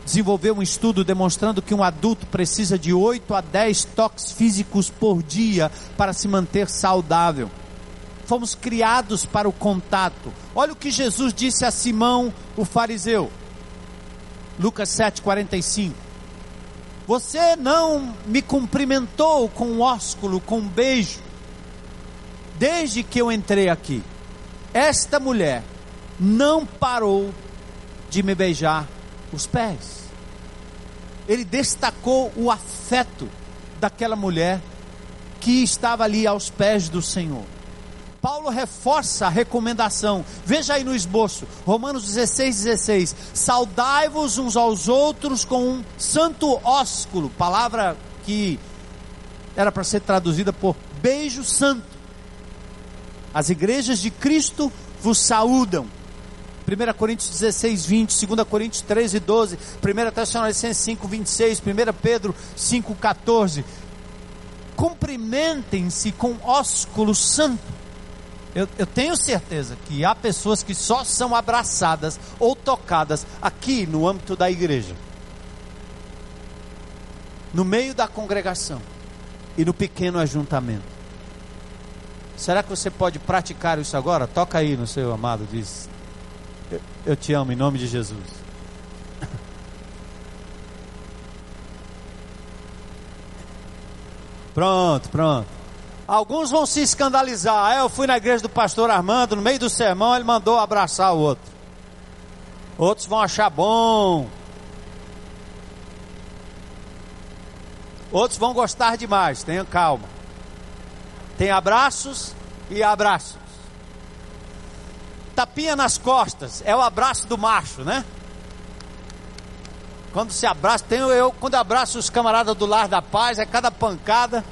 desenvolveu um estudo demonstrando que um adulto precisa de 8 a 10 toques físicos por dia para se manter saudável. Fomos criados para o contato. Olha o que Jesus disse a Simão, o fariseu. Lucas 7,45. Você não me cumprimentou com um ósculo, com um beijo, desde que eu entrei aqui. Esta mulher não parou de me beijar os pés. Ele destacou o afeto daquela mulher que estava ali aos pés do Senhor. Paulo reforça a recomendação. Veja aí no esboço, Romanos 16, 16. Saudai-vos uns aos outros com um santo ósculo, palavra que era para ser traduzida por beijo santo. As igrejas de Cristo vos saúdam. 1 Coríntios 16, 20, 2 Coríntios 13, 12, 1 Tessalonicenses 5, 26, 1 Pedro 5, 14. Cumprimentem-se com ósculo santo. Eu, eu, tenho certeza que há pessoas que só são abraçadas ou tocadas aqui no âmbito da igreja, no meio da congregação e no pequeno ajuntamento. Será que você pode praticar isso agora? Toca aí no seu amado, diz: Eu, te amo em nome de Jesus. Pronto, pronto. Alguns vão se escandalizar. eu fui na igreja do pastor Armando, no meio do sermão, ele mandou abraçar o outro. Outros vão achar bom. Outros vão gostar demais. Tenha calma. Tem abraços e abraços. Tapinha nas costas é o abraço do macho, né? Quando se abraça, tenho eu, quando abraço os camaradas do lar da paz, é cada pancada.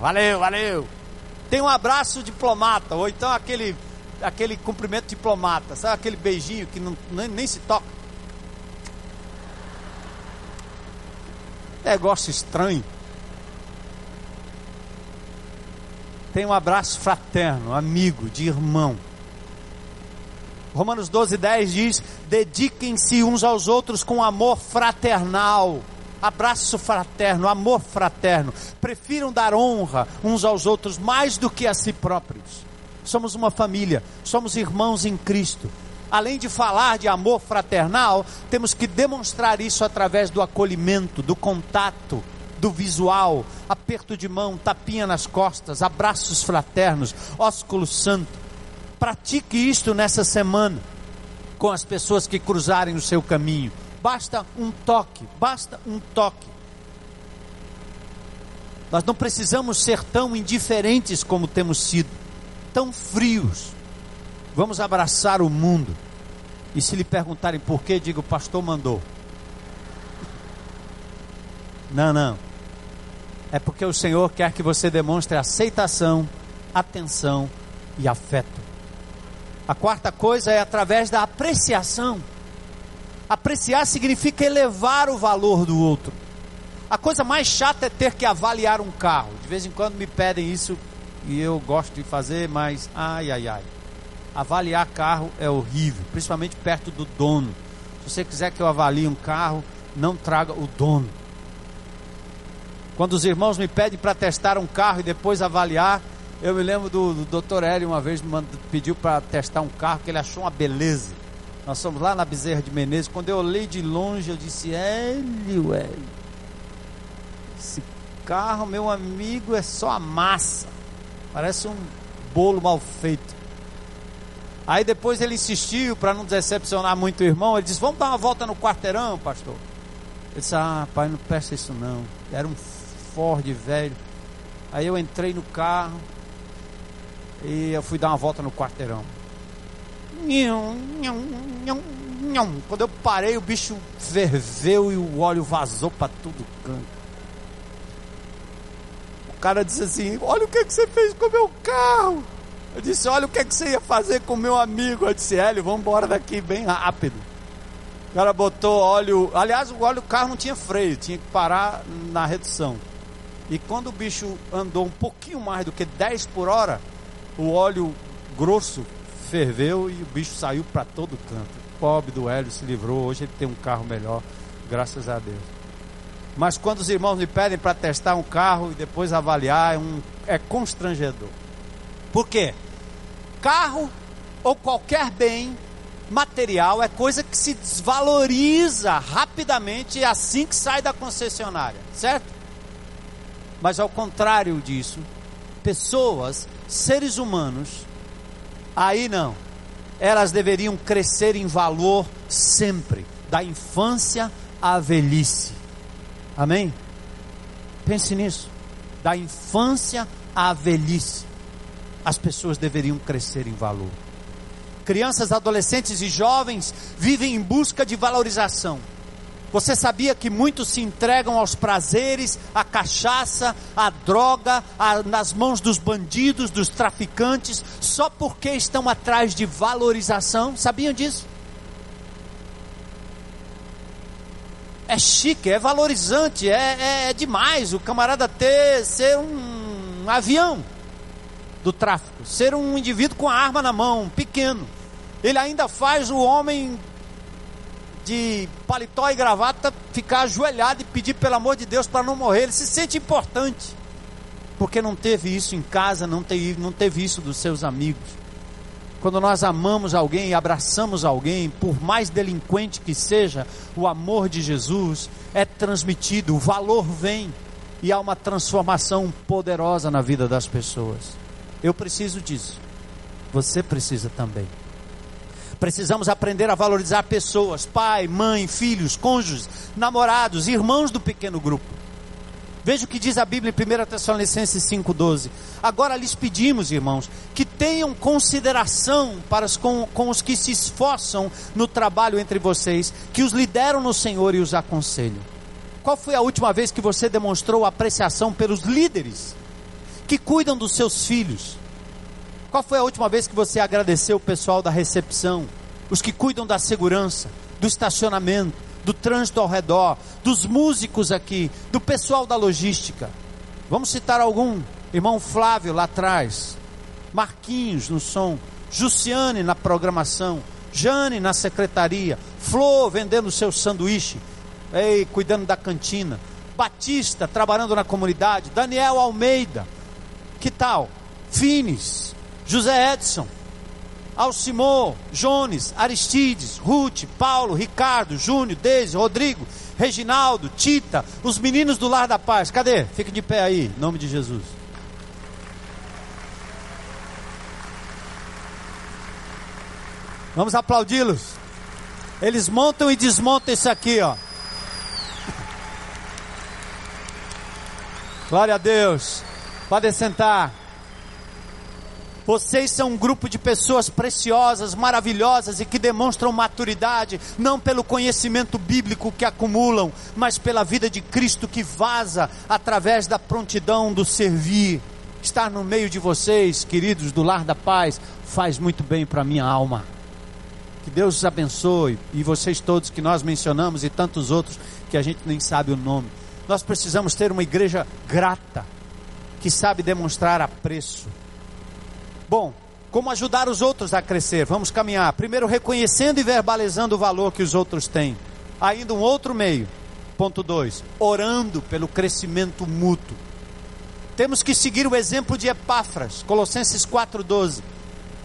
Valeu, valeu. Tem um abraço diplomata, ou então aquele, aquele cumprimento diplomata, sabe aquele beijinho que não, nem, nem se toca. Negócio estranho. Tem um abraço fraterno, amigo, de irmão. Romanos 12, 10 diz: dediquem-se uns aos outros com amor fraternal abraço fraterno, amor fraterno. Prefiram dar honra uns aos outros mais do que a si próprios. Somos uma família, somos irmãos em Cristo. Além de falar de amor fraternal, temos que demonstrar isso através do acolhimento, do contato, do visual, aperto de mão, tapinha nas costas, abraços fraternos, ósculo santo. Pratique isto nessa semana com as pessoas que cruzarem o seu caminho basta um toque, basta um toque. Nós não precisamos ser tão indiferentes como temos sido, tão frios. Vamos abraçar o mundo. E se lhe perguntarem por quê, diga: o pastor mandou. Não, não. É porque o Senhor quer que você demonstre aceitação, atenção e afeto. A quarta coisa é através da apreciação. Apreciar significa elevar o valor do outro. A coisa mais chata é ter que avaliar um carro. De vez em quando me pedem isso e eu gosto de fazer, mas ai, ai, ai. Avaliar carro é horrível, principalmente perto do dono. Se você quiser que eu avalie um carro, não traga o dono. Quando os irmãos me pedem para testar um carro e depois avaliar, eu me lembro do, do Dr. Hélio uma vez me pediu para testar um carro que ele achou uma beleza. Nós fomos lá na Bezerra de Menezes. Quando eu olhei de longe, eu disse: Hélio, Hélio, esse carro, meu amigo, é só a massa. Parece um bolo mal feito. Aí depois ele insistiu, para não decepcionar muito o irmão, ele disse: Vamos dar uma volta no quarteirão, pastor. Ele disse: Ah, pai, não peça isso não. Era um Ford velho. Aí eu entrei no carro e eu fui dar uma volta no quarteirão. Quando eu parei, o bicho ferveu e o óleo vazou para tudo canto. O cara disse assim: Olha o que, que você fez com o meu carro. Eu disse: Olha o que, que você ia fazer com o meu amigo. Eu disse: Hélio, vamos embora daqui bem rápido. O cara botou óleo. Aliás, o óleo do carro não tinha freio, tinha que parar na redução. E quando o bicho andou um pouquinho mais do que 10 por hora, o óleo grosso ferveu e o bicho saiu para todo canto. O pobre do Hélio se livrou, hoje ele tem um carro melhor, graças a Deus. Mas quando os irmãos me pedem para testar um carro e depois avaliar, é, um, é constrangedor. Por quê? Carro ou qualquer bem material é coisa que se desvaloriza rapidamente assim que sai da concessionária, certo? Mas ao contrário disso, pessoas, seres humanos, Aí não. Elas deveriam crescer em valor sempre, da infância à velhice. Amém? Pense nisso. Da infância à velhice. As pessoas deveriam crescer em valor. Crianças, adolescentes e jovens vivem em busca de valorização. Você sabia que muitos se entregam aos prazeres, à cachaça, à droga, a, nas mãos dos bandidos, dos traficantes, só porque estão atrás de valorização? Sabiam disso? É chique, é valorizante, é, é, é demais o camarada ter ser um, avião do tráfico, ser um indivíduo com a arma na mão, pequeno. Ele ainda faz o homem de paletó e gravata ficar ajoelhado e pedir pelo amor de Deus para não morrer. Ele se sente importante. Porque não teve isso em casa, não teve, não teve isso dos seus amigos. Quando nós amamos alguém e abraçamos alguém, por mais delinquente que seja, o amor de Jesus é transmitido, o valor vem e há uma transformação poderosa na vida das pessoas. Eu preciso disso. Você precisa também. Precisamos aprender a valorizar pessoas, pai, mãe, filhos, cônjuges, namorados, irmãos do pequeno grupo. Veja o que diz a Bíblia em 1 Tessalonicenses 5,12. Agora lhes pedimos, irmãos, que tenham consideração para os, com, com os que se esforçam no trabalho entre vocês, que os lideram no Senhor e os aconselham. Qual foi a última vez que você demonstrou apreciação pelos líderes que cuidam dos seus filhos? Qual foi a última vez que você agradeceu o pessoal da recepção, os que cuidam da segurança, do estacionamento, do trânsito ao redor, dos músicos aqui, do pessoal da logística? Vamos citar algum? Irmão Flávio lá atrás, Marquinhos no som, Jussiane na programação, Jane na secretaria, Flor vendendo seu sanduíche, ei, cuidando da cantina, Batista trabalhando na comunidade, Daniel Almeida, que tal? Fines, José Edson, Alcimor, Jones, Aristides, Ruth, Paulo, Ricardo, Júnior, Deise, Rodrigo, Reginaldo, Tita, os meninos do Lar da Paz. Cadê? Fique de pé aí, em nome de Jesus. Vamos aplaudi-los. Eles montam e desmontam isso aqui, ó. Glória a Deus. Pode sentar. Vocês são um grupo de pessoas preciosas, maravilhosas e que demonstram maturidade, não pelo conhecimento bíblico que acumulam, mas pela vida de Cristo que vaza através da prontidão do servir. Estar no meio de vocês, queridos do Lar da Paz, faz muito bem para minha alma. Que Deus os abençoe e vocês todos que nós mencionamos e tantos outros que a gente nem sabe o nome. Nós precisamos ter uma igreja grata, que sabe demonstrar apreço Bom, como ajudar os outros a crescer? Vamos caminhar. Primeiro, reconhecendo e verbalizando o valor que os outros têm. Ainda um outro meio. Ponto 2. Orando pelo crescimento mútuo. Temos que seguir o exemplo de Epáfras, Colossenses 4,12.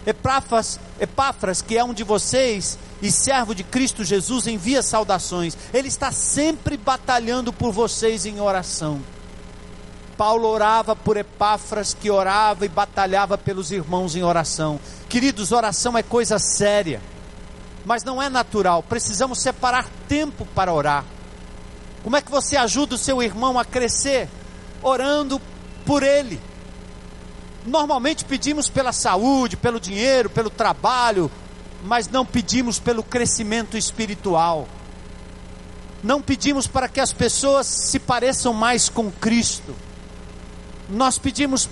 Epáfras, Epáfras, que é um de vocês e servo de Cristo Jesus, envia saudações. Ele está sempre batalhando por vocês em oração. Paulo orava por Epáfras, que orava e batalhava pelos irmãos em oração. Queridos, oração é coisa séria, mas não é natural. Precisamos separar tempo para orar. Como é que você ajuda o seu irmão a crescer? Orando por ele. Normalmente pedimos pela saúde, pelo dinheiro, pelo trabalho, mas não pedimos pelo crescimento espiritual. Não pedimos para que as pessoas se pareçam mais com Cristo nós pedimos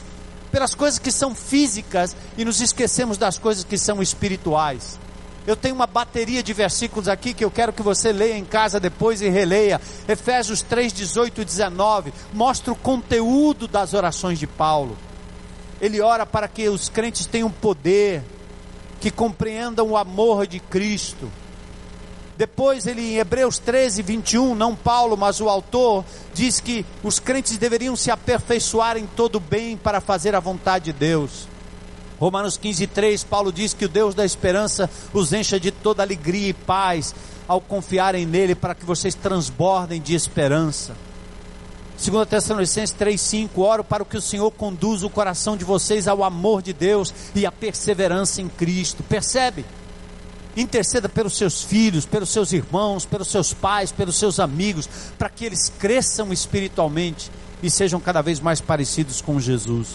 pelas coisas que são físicas e nos esquecemos das coisas que são espirituais. Eu tenho uma bateria de versículos aqui que eu quero que você leia em casa depois e releia. Efésios 3, 18 e 19. Mostra o conteúdo das orações de Paulo. Ele ora para que os crentes tenham poder, que compreendam o amor de Cristo, depois ele em Hebreus 13, 21, não Paulo, mas o autor, diz que os crentes deveriam se aperfeiçoar em todo bem para fazer a vontade de Deus. Romanos 15, 3, Paulo diz que o Deus da esperança os encha de toda alegria e paz ao confiarem nele para que vocês transbordem de esperança. 2 Tessalonicenses 3,5: Oro para que o Senhor conduza o coração de vocês ao amor de Deus e à perseverança em Cristo. Percebe? Interceda pelos seus filhos, pelos seus irmãos, pelos seus pais, pelos seus amigos, para que eles cresçam espiritualmente e sejam cada vez mais parecidos com Jesus.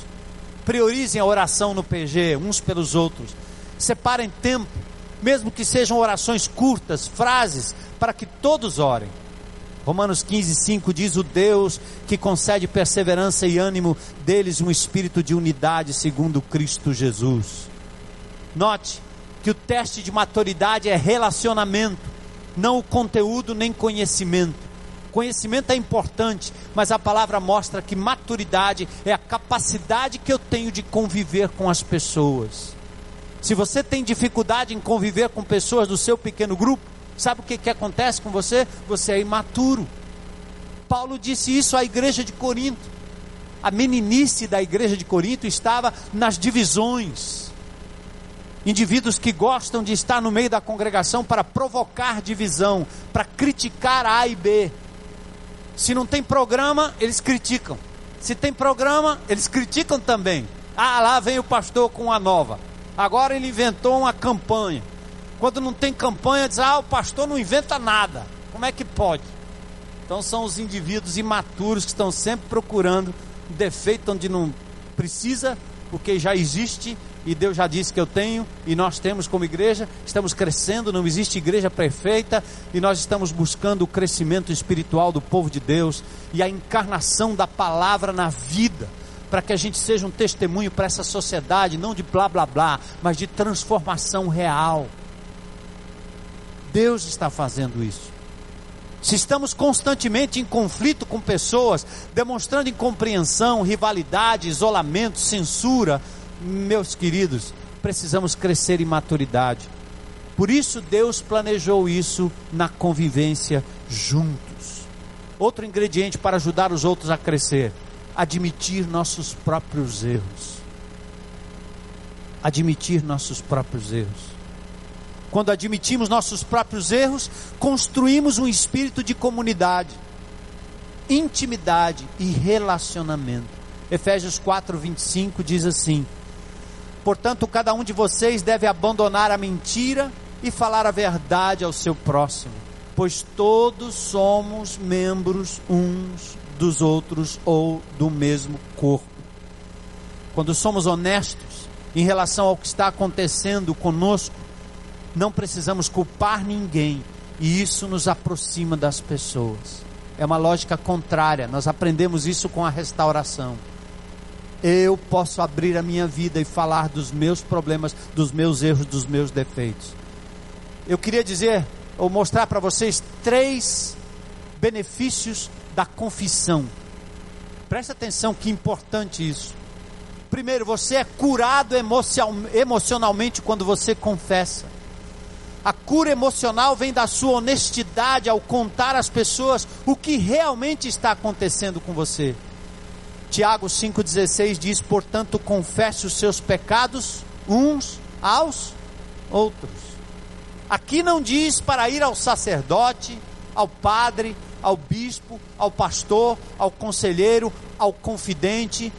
Priorizem a oração no PG, uns pelos outros. Separem tempo, mesmo que sejam orações curtas, frases, para que todos orem. Romanos 15, 5 diz: O Deus que concede perseverança e ânimo deles um espírito de unidade segundo Cristo Jesus. Note que o teste de maturidade é relacionamento, não o conteúdo nem conhecimento. Conhecimento é importante, mas a palavra mostra que maturidade é a capacidade que eu tenho de conviver com as pessoas. Se você tem dificuldade em conviver com pessoas do seu pequeno grupo, sabe o que, que acontece com você? Você é imaturo. Paulo disse isso à igreja de Corinto. A meninice da igreja de Corinto estava nas divisões. Indivíduos que gostam de estar no meio da congregação para provocar divisão, para criticar A e B. Se não tem programa, eles criticam. Se tem programa, eles criticam também. Ah, lá vem o pastor com a nova. Agora ele inventou uma campanha. Quando não tem campanha, diz: ah, o pastor não inventa nada. Como é que pode? Então são os indivíduos imaturos que estão sempre procurando defeito onde não precisa, porque já existe e Deus já disse que eu tenho, e nós temos como igreja, estamos crescendo, não existe igreja perfeita, e nós estamos buscando o crescimento espiritual do povo de Deus e a encarnação da palavra na vida, para que a gente seja um testemunho para essa sociedade, não de blá blá blá, mas de transformação real. Deus está fazendo isso. Se estamos constantemente em conflito com pessoas, demonstrando incompreensão, rivalidade, isolamento, censura, meus queridos, precisamos crescer em maturidade. Por isso Deus planejou isso na convivência juntos. Outro ingrediente para ajudar os outros a crescer: admitir nossos próprios erros. Admitir nossos próprios erros. Quando admitimos nossos próprios erros, construímos um espírito de comunidade, intimidade e relacionamento. Efésios 4, 25 diz assim: Portanto, cada um de vocês deve abandonar a mentira e falar a verdade ao seu próximo, pois todos somos membros uns dos outros ou do mesmo corpo. Quando somos honestos em relação ao que está acontecendo conosco, não precisamos culpar ninguém e isso nos aproxima das pessoas. É uma lógica contrária, nós aprendemos isso com a restauração eu posso abrir a minha vida e falar dos meus problemas, dos meus erros, dos meus defeitos. Eu queria dizer, ou mostrar para vocês três benefícios da confissão. Presta atenção que importante isso. Primeiro, você é curado emocionalmente quando você confessa. A cura emocional vem da sua honestidade ao contar às pessoas o que realmente está acontecendo com você. Tiago 5,16 diz: Portanto, confesse os seus pecados uns aos outros. Aqui não diz para ir ao sacerdote, ao padre, ao bispo, ao pastor, ao conselheiro, ao confidente.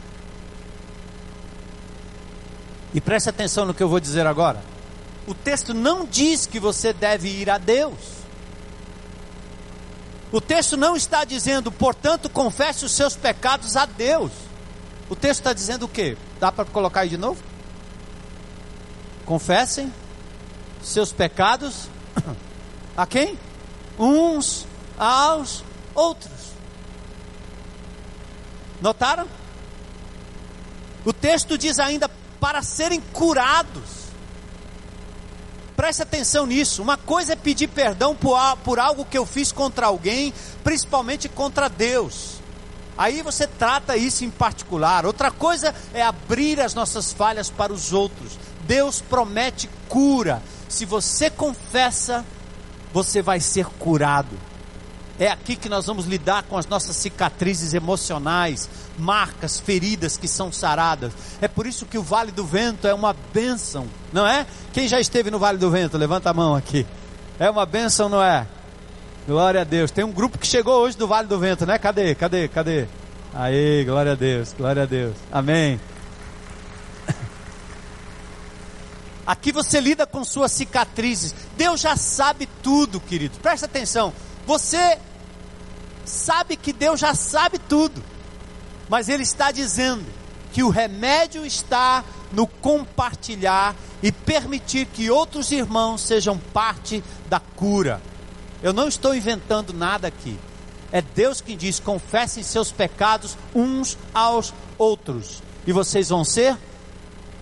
E preste atenção no que eu vou dizer agora. O texto não diz que você deve ir a Deus. O texto não está dizendo, portanto, confesse os seus pecados a Deus. O texto está dizendo o quê? Dá para colocar aí de novo? Confessem seus pecados a quem? Uns aos outros. Notaram? O texto diz ainda para serem curados. Preste atenção nisso. Uma coisa é pedir perdão por, por algo que eu fiz contra alguém, principalmente contra Deus. Aí você trata isso em particular. Outra coisa é abrir as nossas falhas para os outros. Deus promete cura. Se você confessa, você vai ser curado. É aqui que nós vamos lidar com as nossas cicatrizes emocionais, marcas, feridas que são saradas. É por isso que o Vale do Vento é uma bênção, não é? Quem já esteve no Vale do Vento? Levanta a mão aqui. É uma bênção, não é? Glória a Deus. Tem um grupo que chegou hoje do Vale do Vento, né? Cadê? Cadê? Cadê? Aí, glória a Deus, glória a Deus. Amém. Aqui você lida com suas cicatrizes. Deus já sabe tudo, querido. Presta atenção. Você sabe que Deus já sabe tudo, mas Ele está dizendo que o remédio está no compartilhar e permitir que outros irmãos sejam parte da cura. Eu não estou inventando nada aqui. É Deus quem diz: confessem seus pecados uns aos outros, e vocês vão ser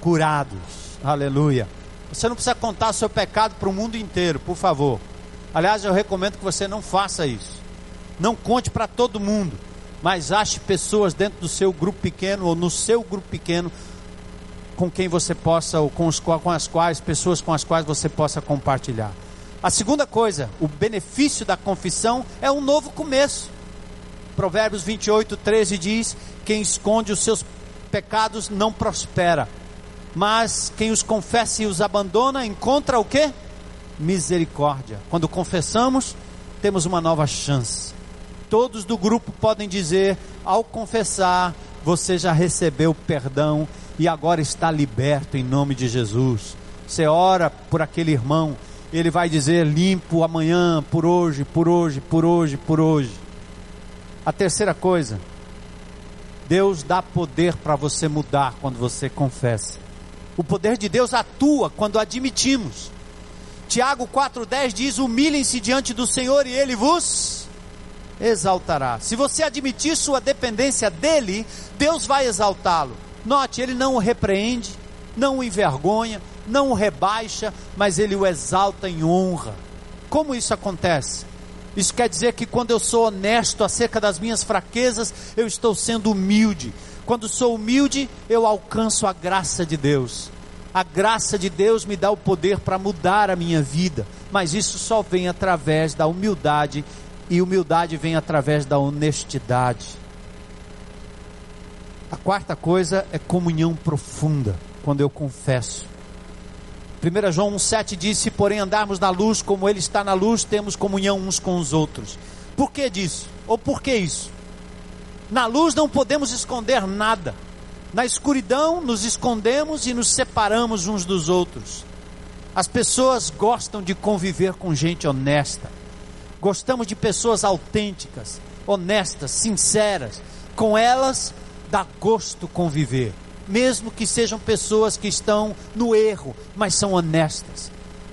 curados. Aleluia. Você não precisa contar seu pecado para o mundo inteiro, por favor. Aliás, eu recomendo que você não faça isso. Não conte para todo mundo, mas ache pessoas dentro do seu grupo pequeno ou no seu grupo pequeno com quem você possa, ou com, os, com as quais, pessoas com as quais você possa compartilhar. A segunda coisa, o benefício da confissão é um novo começo. Provérbios 28, 13 diz: Quem esconde os seus pecados não prospera, mas quem os confessa e os abandona encontra o que? Misericórdia. Quando confessamos, temos uma nova chance. Todos do grupo podem dizer, ao confessar, você já recebeu perdão e agora está liberto em nome de Jesus. Você ora por aquele irmão, ele vai dizer limpo amanhã, por hoje, por hoje, por hoje, por hoje. A terceira coisa, Deus dá poder para você mudar quando você confessa. O poder de Deus atua quando admitimos. Tiago 4,10 diz: Humilhem-se diante do Senhor e Ele vos exaltará. Se você admitir sua dependência dEle, Deus vai exaltá-lo. Note, ele não o repreende, não o envergonha, não o rebaixa, mas ele o exalta em honra. Como isso acontece? Isso quer dizer que quando eu sou honesto acerca das minhas fraquezas, eu estou sendo humilde. Quando sou humilde, eu alcanço a graça de Deus. A graça de Deus me dá o poder para mudar a minha vida, mas isso só vem através da humildade, e humildade vem através da honestidade. A quarta coisa é comunhão profunda, quando eu confesso. 1 João 1,7 diz: Se porém andarmos na luz como Ele está na luz, temos comunhão uns com os outros. Por que disso? Ou por que isso? Na luz não podemos esconder nada. Na escuridão nos escondemos e nos separamos uns dos outros. As pessoas gostam de conviver com gente honesta. Gostamos de pessoas autênticas, honestas, sinceras. Com elas dá gosto conviver, mesmo que sejam pessoas que estão no erro, mas são honestas.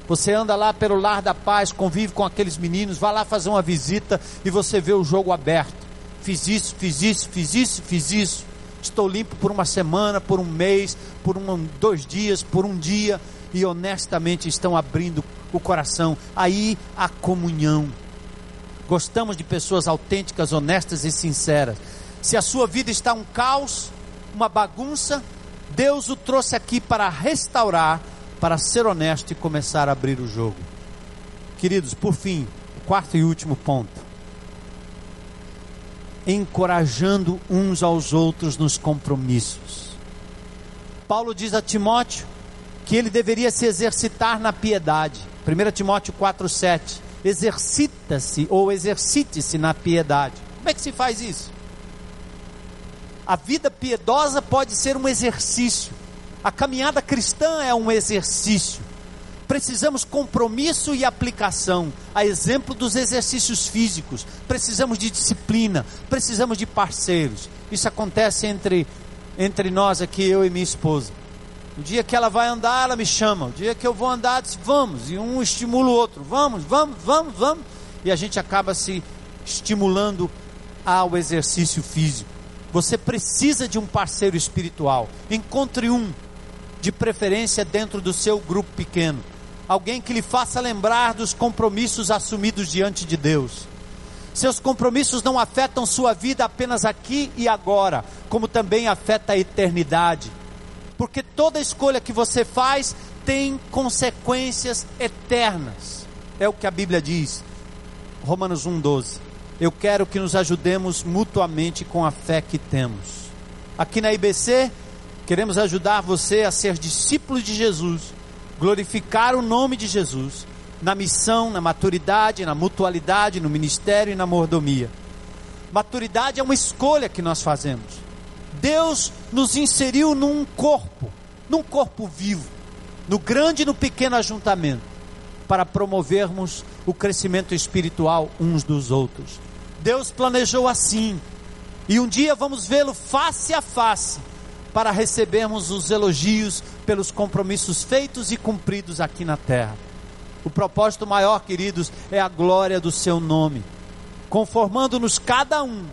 Você anda lá pelo lar da paz, convive com aqueles meninos, vai lá fazer uma visita e você vê o jogo aberto. Fiz isso, fiz isso, fiz isso, fiz isso. Estou limpo por uma semana, por um mês, por um, dois dias, por um dia, e honestamente estão abrindo o coração. Aí a comunhão. Gostamos de pessoas autênticas, honestas e sinceras. Se a sua vida está um caos, uma bagunça, Deus o trouxe aqui para restaurar, para ser honesto e começar a abrir o jogo. Queridos, por fim, quarto e último ponto. Encorajando uns aos outros nos compromissos. Paulo diz a Timóteo que ele deveria se exercitar na piedade. 1 Timóteo 4,7. Exercita-se ou exercite-se na piedade. Como é que se faz isso? A vida piedosa pode ser um exercício. A caminhada cristã é um exercício. Precisamos compromisso e aplicação, a exemplo dos exercícios físicos. Precisamos de disciplina, precisamos de parceiros. Isso acontece entre entre nós aqui, eu e minha esposa. O dia que ela vai andar, ela me chama. O dia que eu vou andar, diz, vamos. E um estimula o outro. Vamos, vamos, vamos, vamos. E a gente acaba se estimulando ao exercício físico. Você precisa de um parceiro espiritual. Encontre um, de preferência dentro do seu grupo pequeno. Alguém que lhe faça lembrar dos compromissos assumidos diante de Deus. Seus compromissos não afetam sua vida apenas aqui e agora, como também afeta a eternidade. Porque toda escolha que você faz tem consequências eternas. É o que a Bíblia diz. Romanos 1:12 eu quero que nos ajudemos mutuamente com a fé que temos. Aqui na IBC, queremos ajudar você a ser discípulo de Jesus, glorificar o nome de Jesus, na missão, na maturidade, na mutualidade, no ministério e na mordomia. Maturidade é uma escolha que nós fazemos. Deus nos inseriu num corpo, num corpo vivo, no grande e no pequeno ajuntamento, para promovermos o crescimento espiritual uns dos outros. Deus planejou assim. E um dia vamos vê-lo face a face para recebermos os elogios pelos compromissos feitos e cumpridos aqui na terra. O propósito maior, queridos, é a glória do seu nome. conformando-nos cada um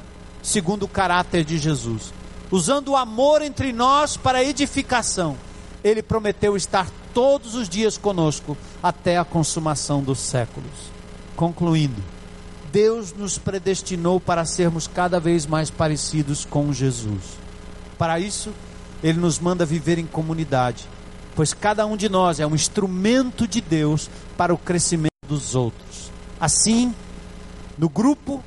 segundo o caráter de Jesus, usando o amor entre nós para edificação. Ele prometeu estar todos os dias conosco até a consumação dos séculos. Concluindo, Deus nos predestinou para sermos cada vez mais parecidos com Jesus. Para isso, Ele nos manda viver em comunidade, pois cada um de nós é um instrumento de Deus para o crescimento dos outros. Assim, no grupo,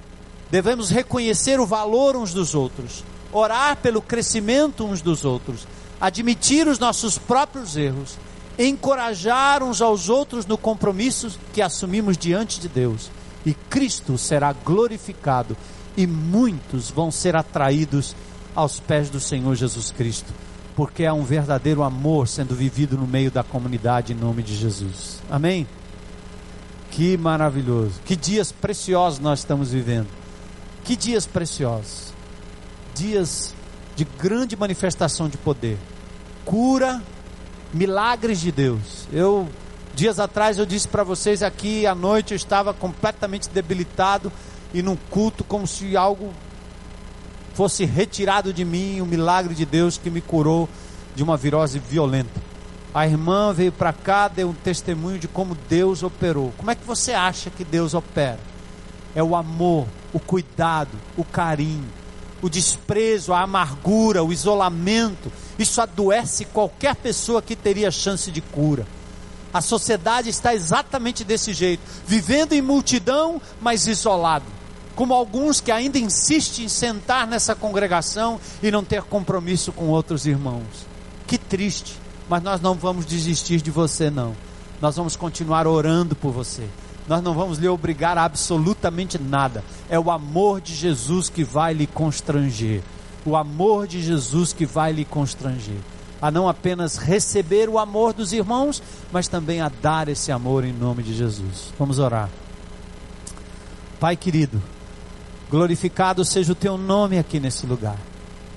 devemos reconhecer o valor uns dos outros, orar pelo crescimento uns dos outros, admitir os nossos próprios erros, encorajar uns aos outros no compromisso que assumimos diante de Deus e Cristo será glorificado e muitos vão ser atraídos aos pés do Senhor Jesus Cristo, porque é um verdadeiro amor sendo vivido no meio da comunidade em nome de Jesus. Amém? Que maravilhoso, que dias preciosos nós estamos vivendo. Que dias preciosos. Dias de grande manifestação de poder, cura, milagres de Deus. Eu Dias atrás eu disse para vocês aqui à noite eu estava completamente debilitado e num culto como se algo fosse retirado de mim, o um milagre de Deus que me curou de uma virose violenta. A irmã veio para cá, deu um testemunho de como Deus operou. Como é que você acha que Deus opera? É o amor, o cuidado, o carinho, o desprezo, a amargura, o isolamento. Isso adoece qualquer pessoa que teria chance de cura. A sociedade está exatamente desse jeito, vivendo em multidão, mas isolado. Como alguns que ainda insistem em sentar nessa congregação e não ter compromisso com outros irmãos. Que triste, mas nós não vamos desistir de você, não. Nós vamos continuar orando por você. Nós não vamos lhe obrigar a absolutamente nada. É o amor de Jesus que vai lhe constranger. O amor de Jesus que vai lhe constranger a não apenas receber o amor dos irmãos, mas também a dar esse amor em nome de Jesus. Vamos orar. Pai querido, glorificado seja o teu nome aqui nesse lugar,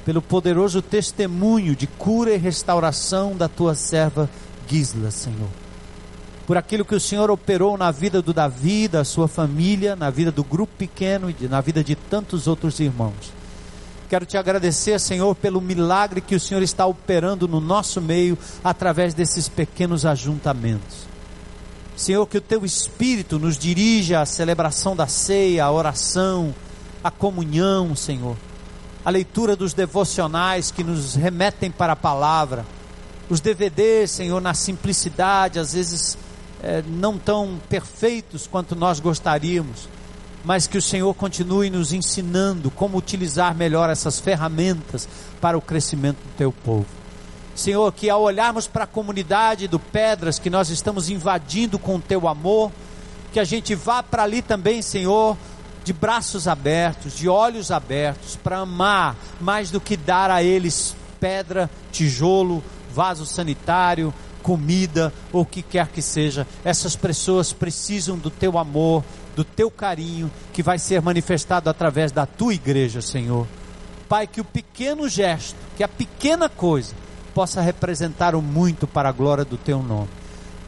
pelo poderoso testemunho de cura e restauração da tua serva Gisla, Senhor. Por aquilo que o Senhor operou na vida do Davi, da sua família, na vida do grupo pequeno e na vida de tantos outros irmãos. Quero te agradecer, Senhor, pelo milagre que o Senhor está operando no nosso meio através desses pequenos ajuntamentos. Senhor, que o teu Espírito nos dirija à celebração da ceia, à oração, à comunhão, Senhor. A leitura dos devocionais que nos remetem para a palavra. Os DVDs, Senhor, na simplicidade, às vezes é, não tão perfeitos quanto nós gostaríamos mas que o Senhor continue nos ensinando como utilizar melhor essas ferramentas para o crescimento do teu povo. Senhor, que ao olharmos para a comunidade do Pedras, que nós estamos invadindo com o teu amor, que a gente vá para ali também, Senhor, de braços abertos, de olhos abertos, para amar mais do que dar a eles pedra, tijolo, vaso sanitário, comida ou o que quer que seja. Essas pessoas precisam do teu amor, do teu carinho que vai ser manifestado através da tua igreja, Senhor. Pai, que o pequeno gesto, que a pequena coisa, possa representar o muito para a glória do teu nome.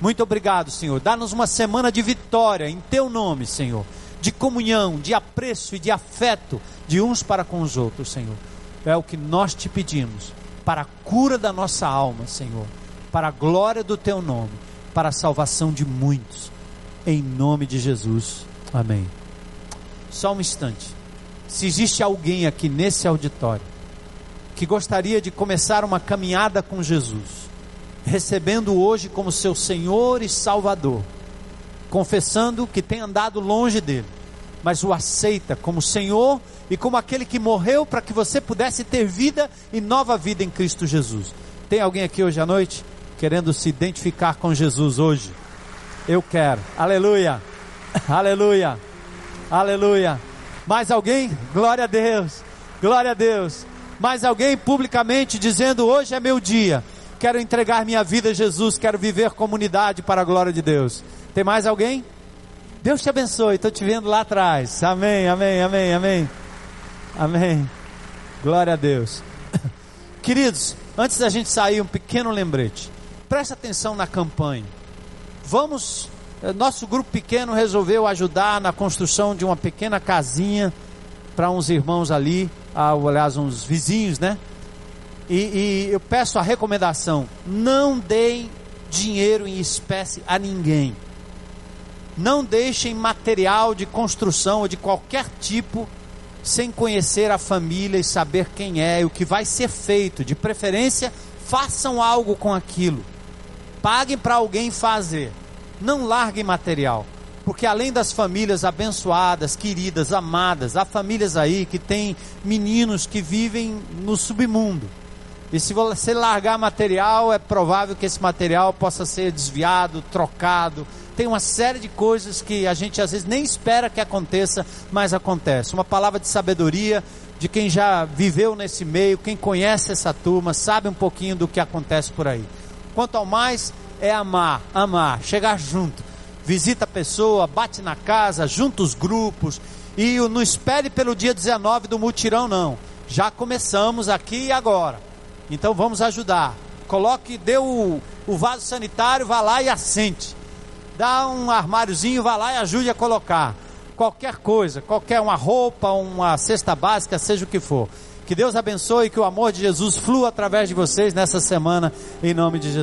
Muito obrigado, Senhor. Dá-nos uma semana de vitória em teu nome, Senhor. De comunhão, de apreço e de afeto de uns para com os outros, Senhor. É o que nós te pedimos para a cura da nossa alma, Senhor. Para a glória do teu nome, para a salvação de muitos. Em nome de Jesus. Amém. Só um instante. Se existe alguém aqui nesse auditório que gostaria de começar uma caminhada com Jesus, recebendo hoje como seu Senhor e Salvador, confessando que tem andado longe dele, mas o aceita como Senhor e como aquele que morreu para que você pudesse ter vida e nova vida em Cristo Jesus. Tem alguém aqui hoje à noite querendo se identificar com Jesus hoje? Eu quero. Aleluia. Aleluia. Aleluia. Mais alguém? Glória a Deus. Glória a Deus. Mais alguém publicamente dizendo: Hoje é meu dia. Quero entregar minha vida a Jesus. Quero viver comunidade para a glória de Deus. Tem mais alguém? Deus te abençoe. Estou te vendo lá atrás. Amém, amém, amém, amém. Amém. Glória a Deus. Queridos, antes da gente sair, um pequeno lembrete. Preste atenção na campanha. Vamos Eh, Nosso grupo pequeno resolveu ajudar na construção de uma pequena casinha para uns irmãos ali, aliás, uns vizinhos, né? E, e eu peço a recomendação: não deem dinheiro em espécie a ninguém. Não deixem material de construção ou de qualquer tipo sem conhecer a família e saber quem é e o que vai ser feito. De preferência, façam algo com aquilo. Paguem para alguém fazer. Não larguem material. Porque além das famílias abençoadas, queridas, amadas, há famílias aí que têm meninos que vivem no submundo. E se você largar material, é provável que esse material possa ser desviado, trocado. Tem uma série de coisas que a gente às vezes nem espera que aconteça, mas acontece. Uma palavra de sabedoria de quem já viveu nesse meio, quem conhece essa turma, sabe um pouquinho do que acontece por aí. Quanto ao mais, é amar, amar, chegar junto. Visita a pessoa, bate na casa, junta os grupos. E não espere pelo dia 19 do mutirão, não. Já começamos aqui e agora. Então vamos ajudar. Coloque, dê o, o vaso sanitário, vá lá e assente. Dá um armáriozinho, vá lá e ajude a colocar. Qualquer coisa, qualquer uma roupa, uma cesta básica, seja o que for. Que Deus abençoe e que o amor de Jesus flua através de vocês nessa semana, em nome de Jesus.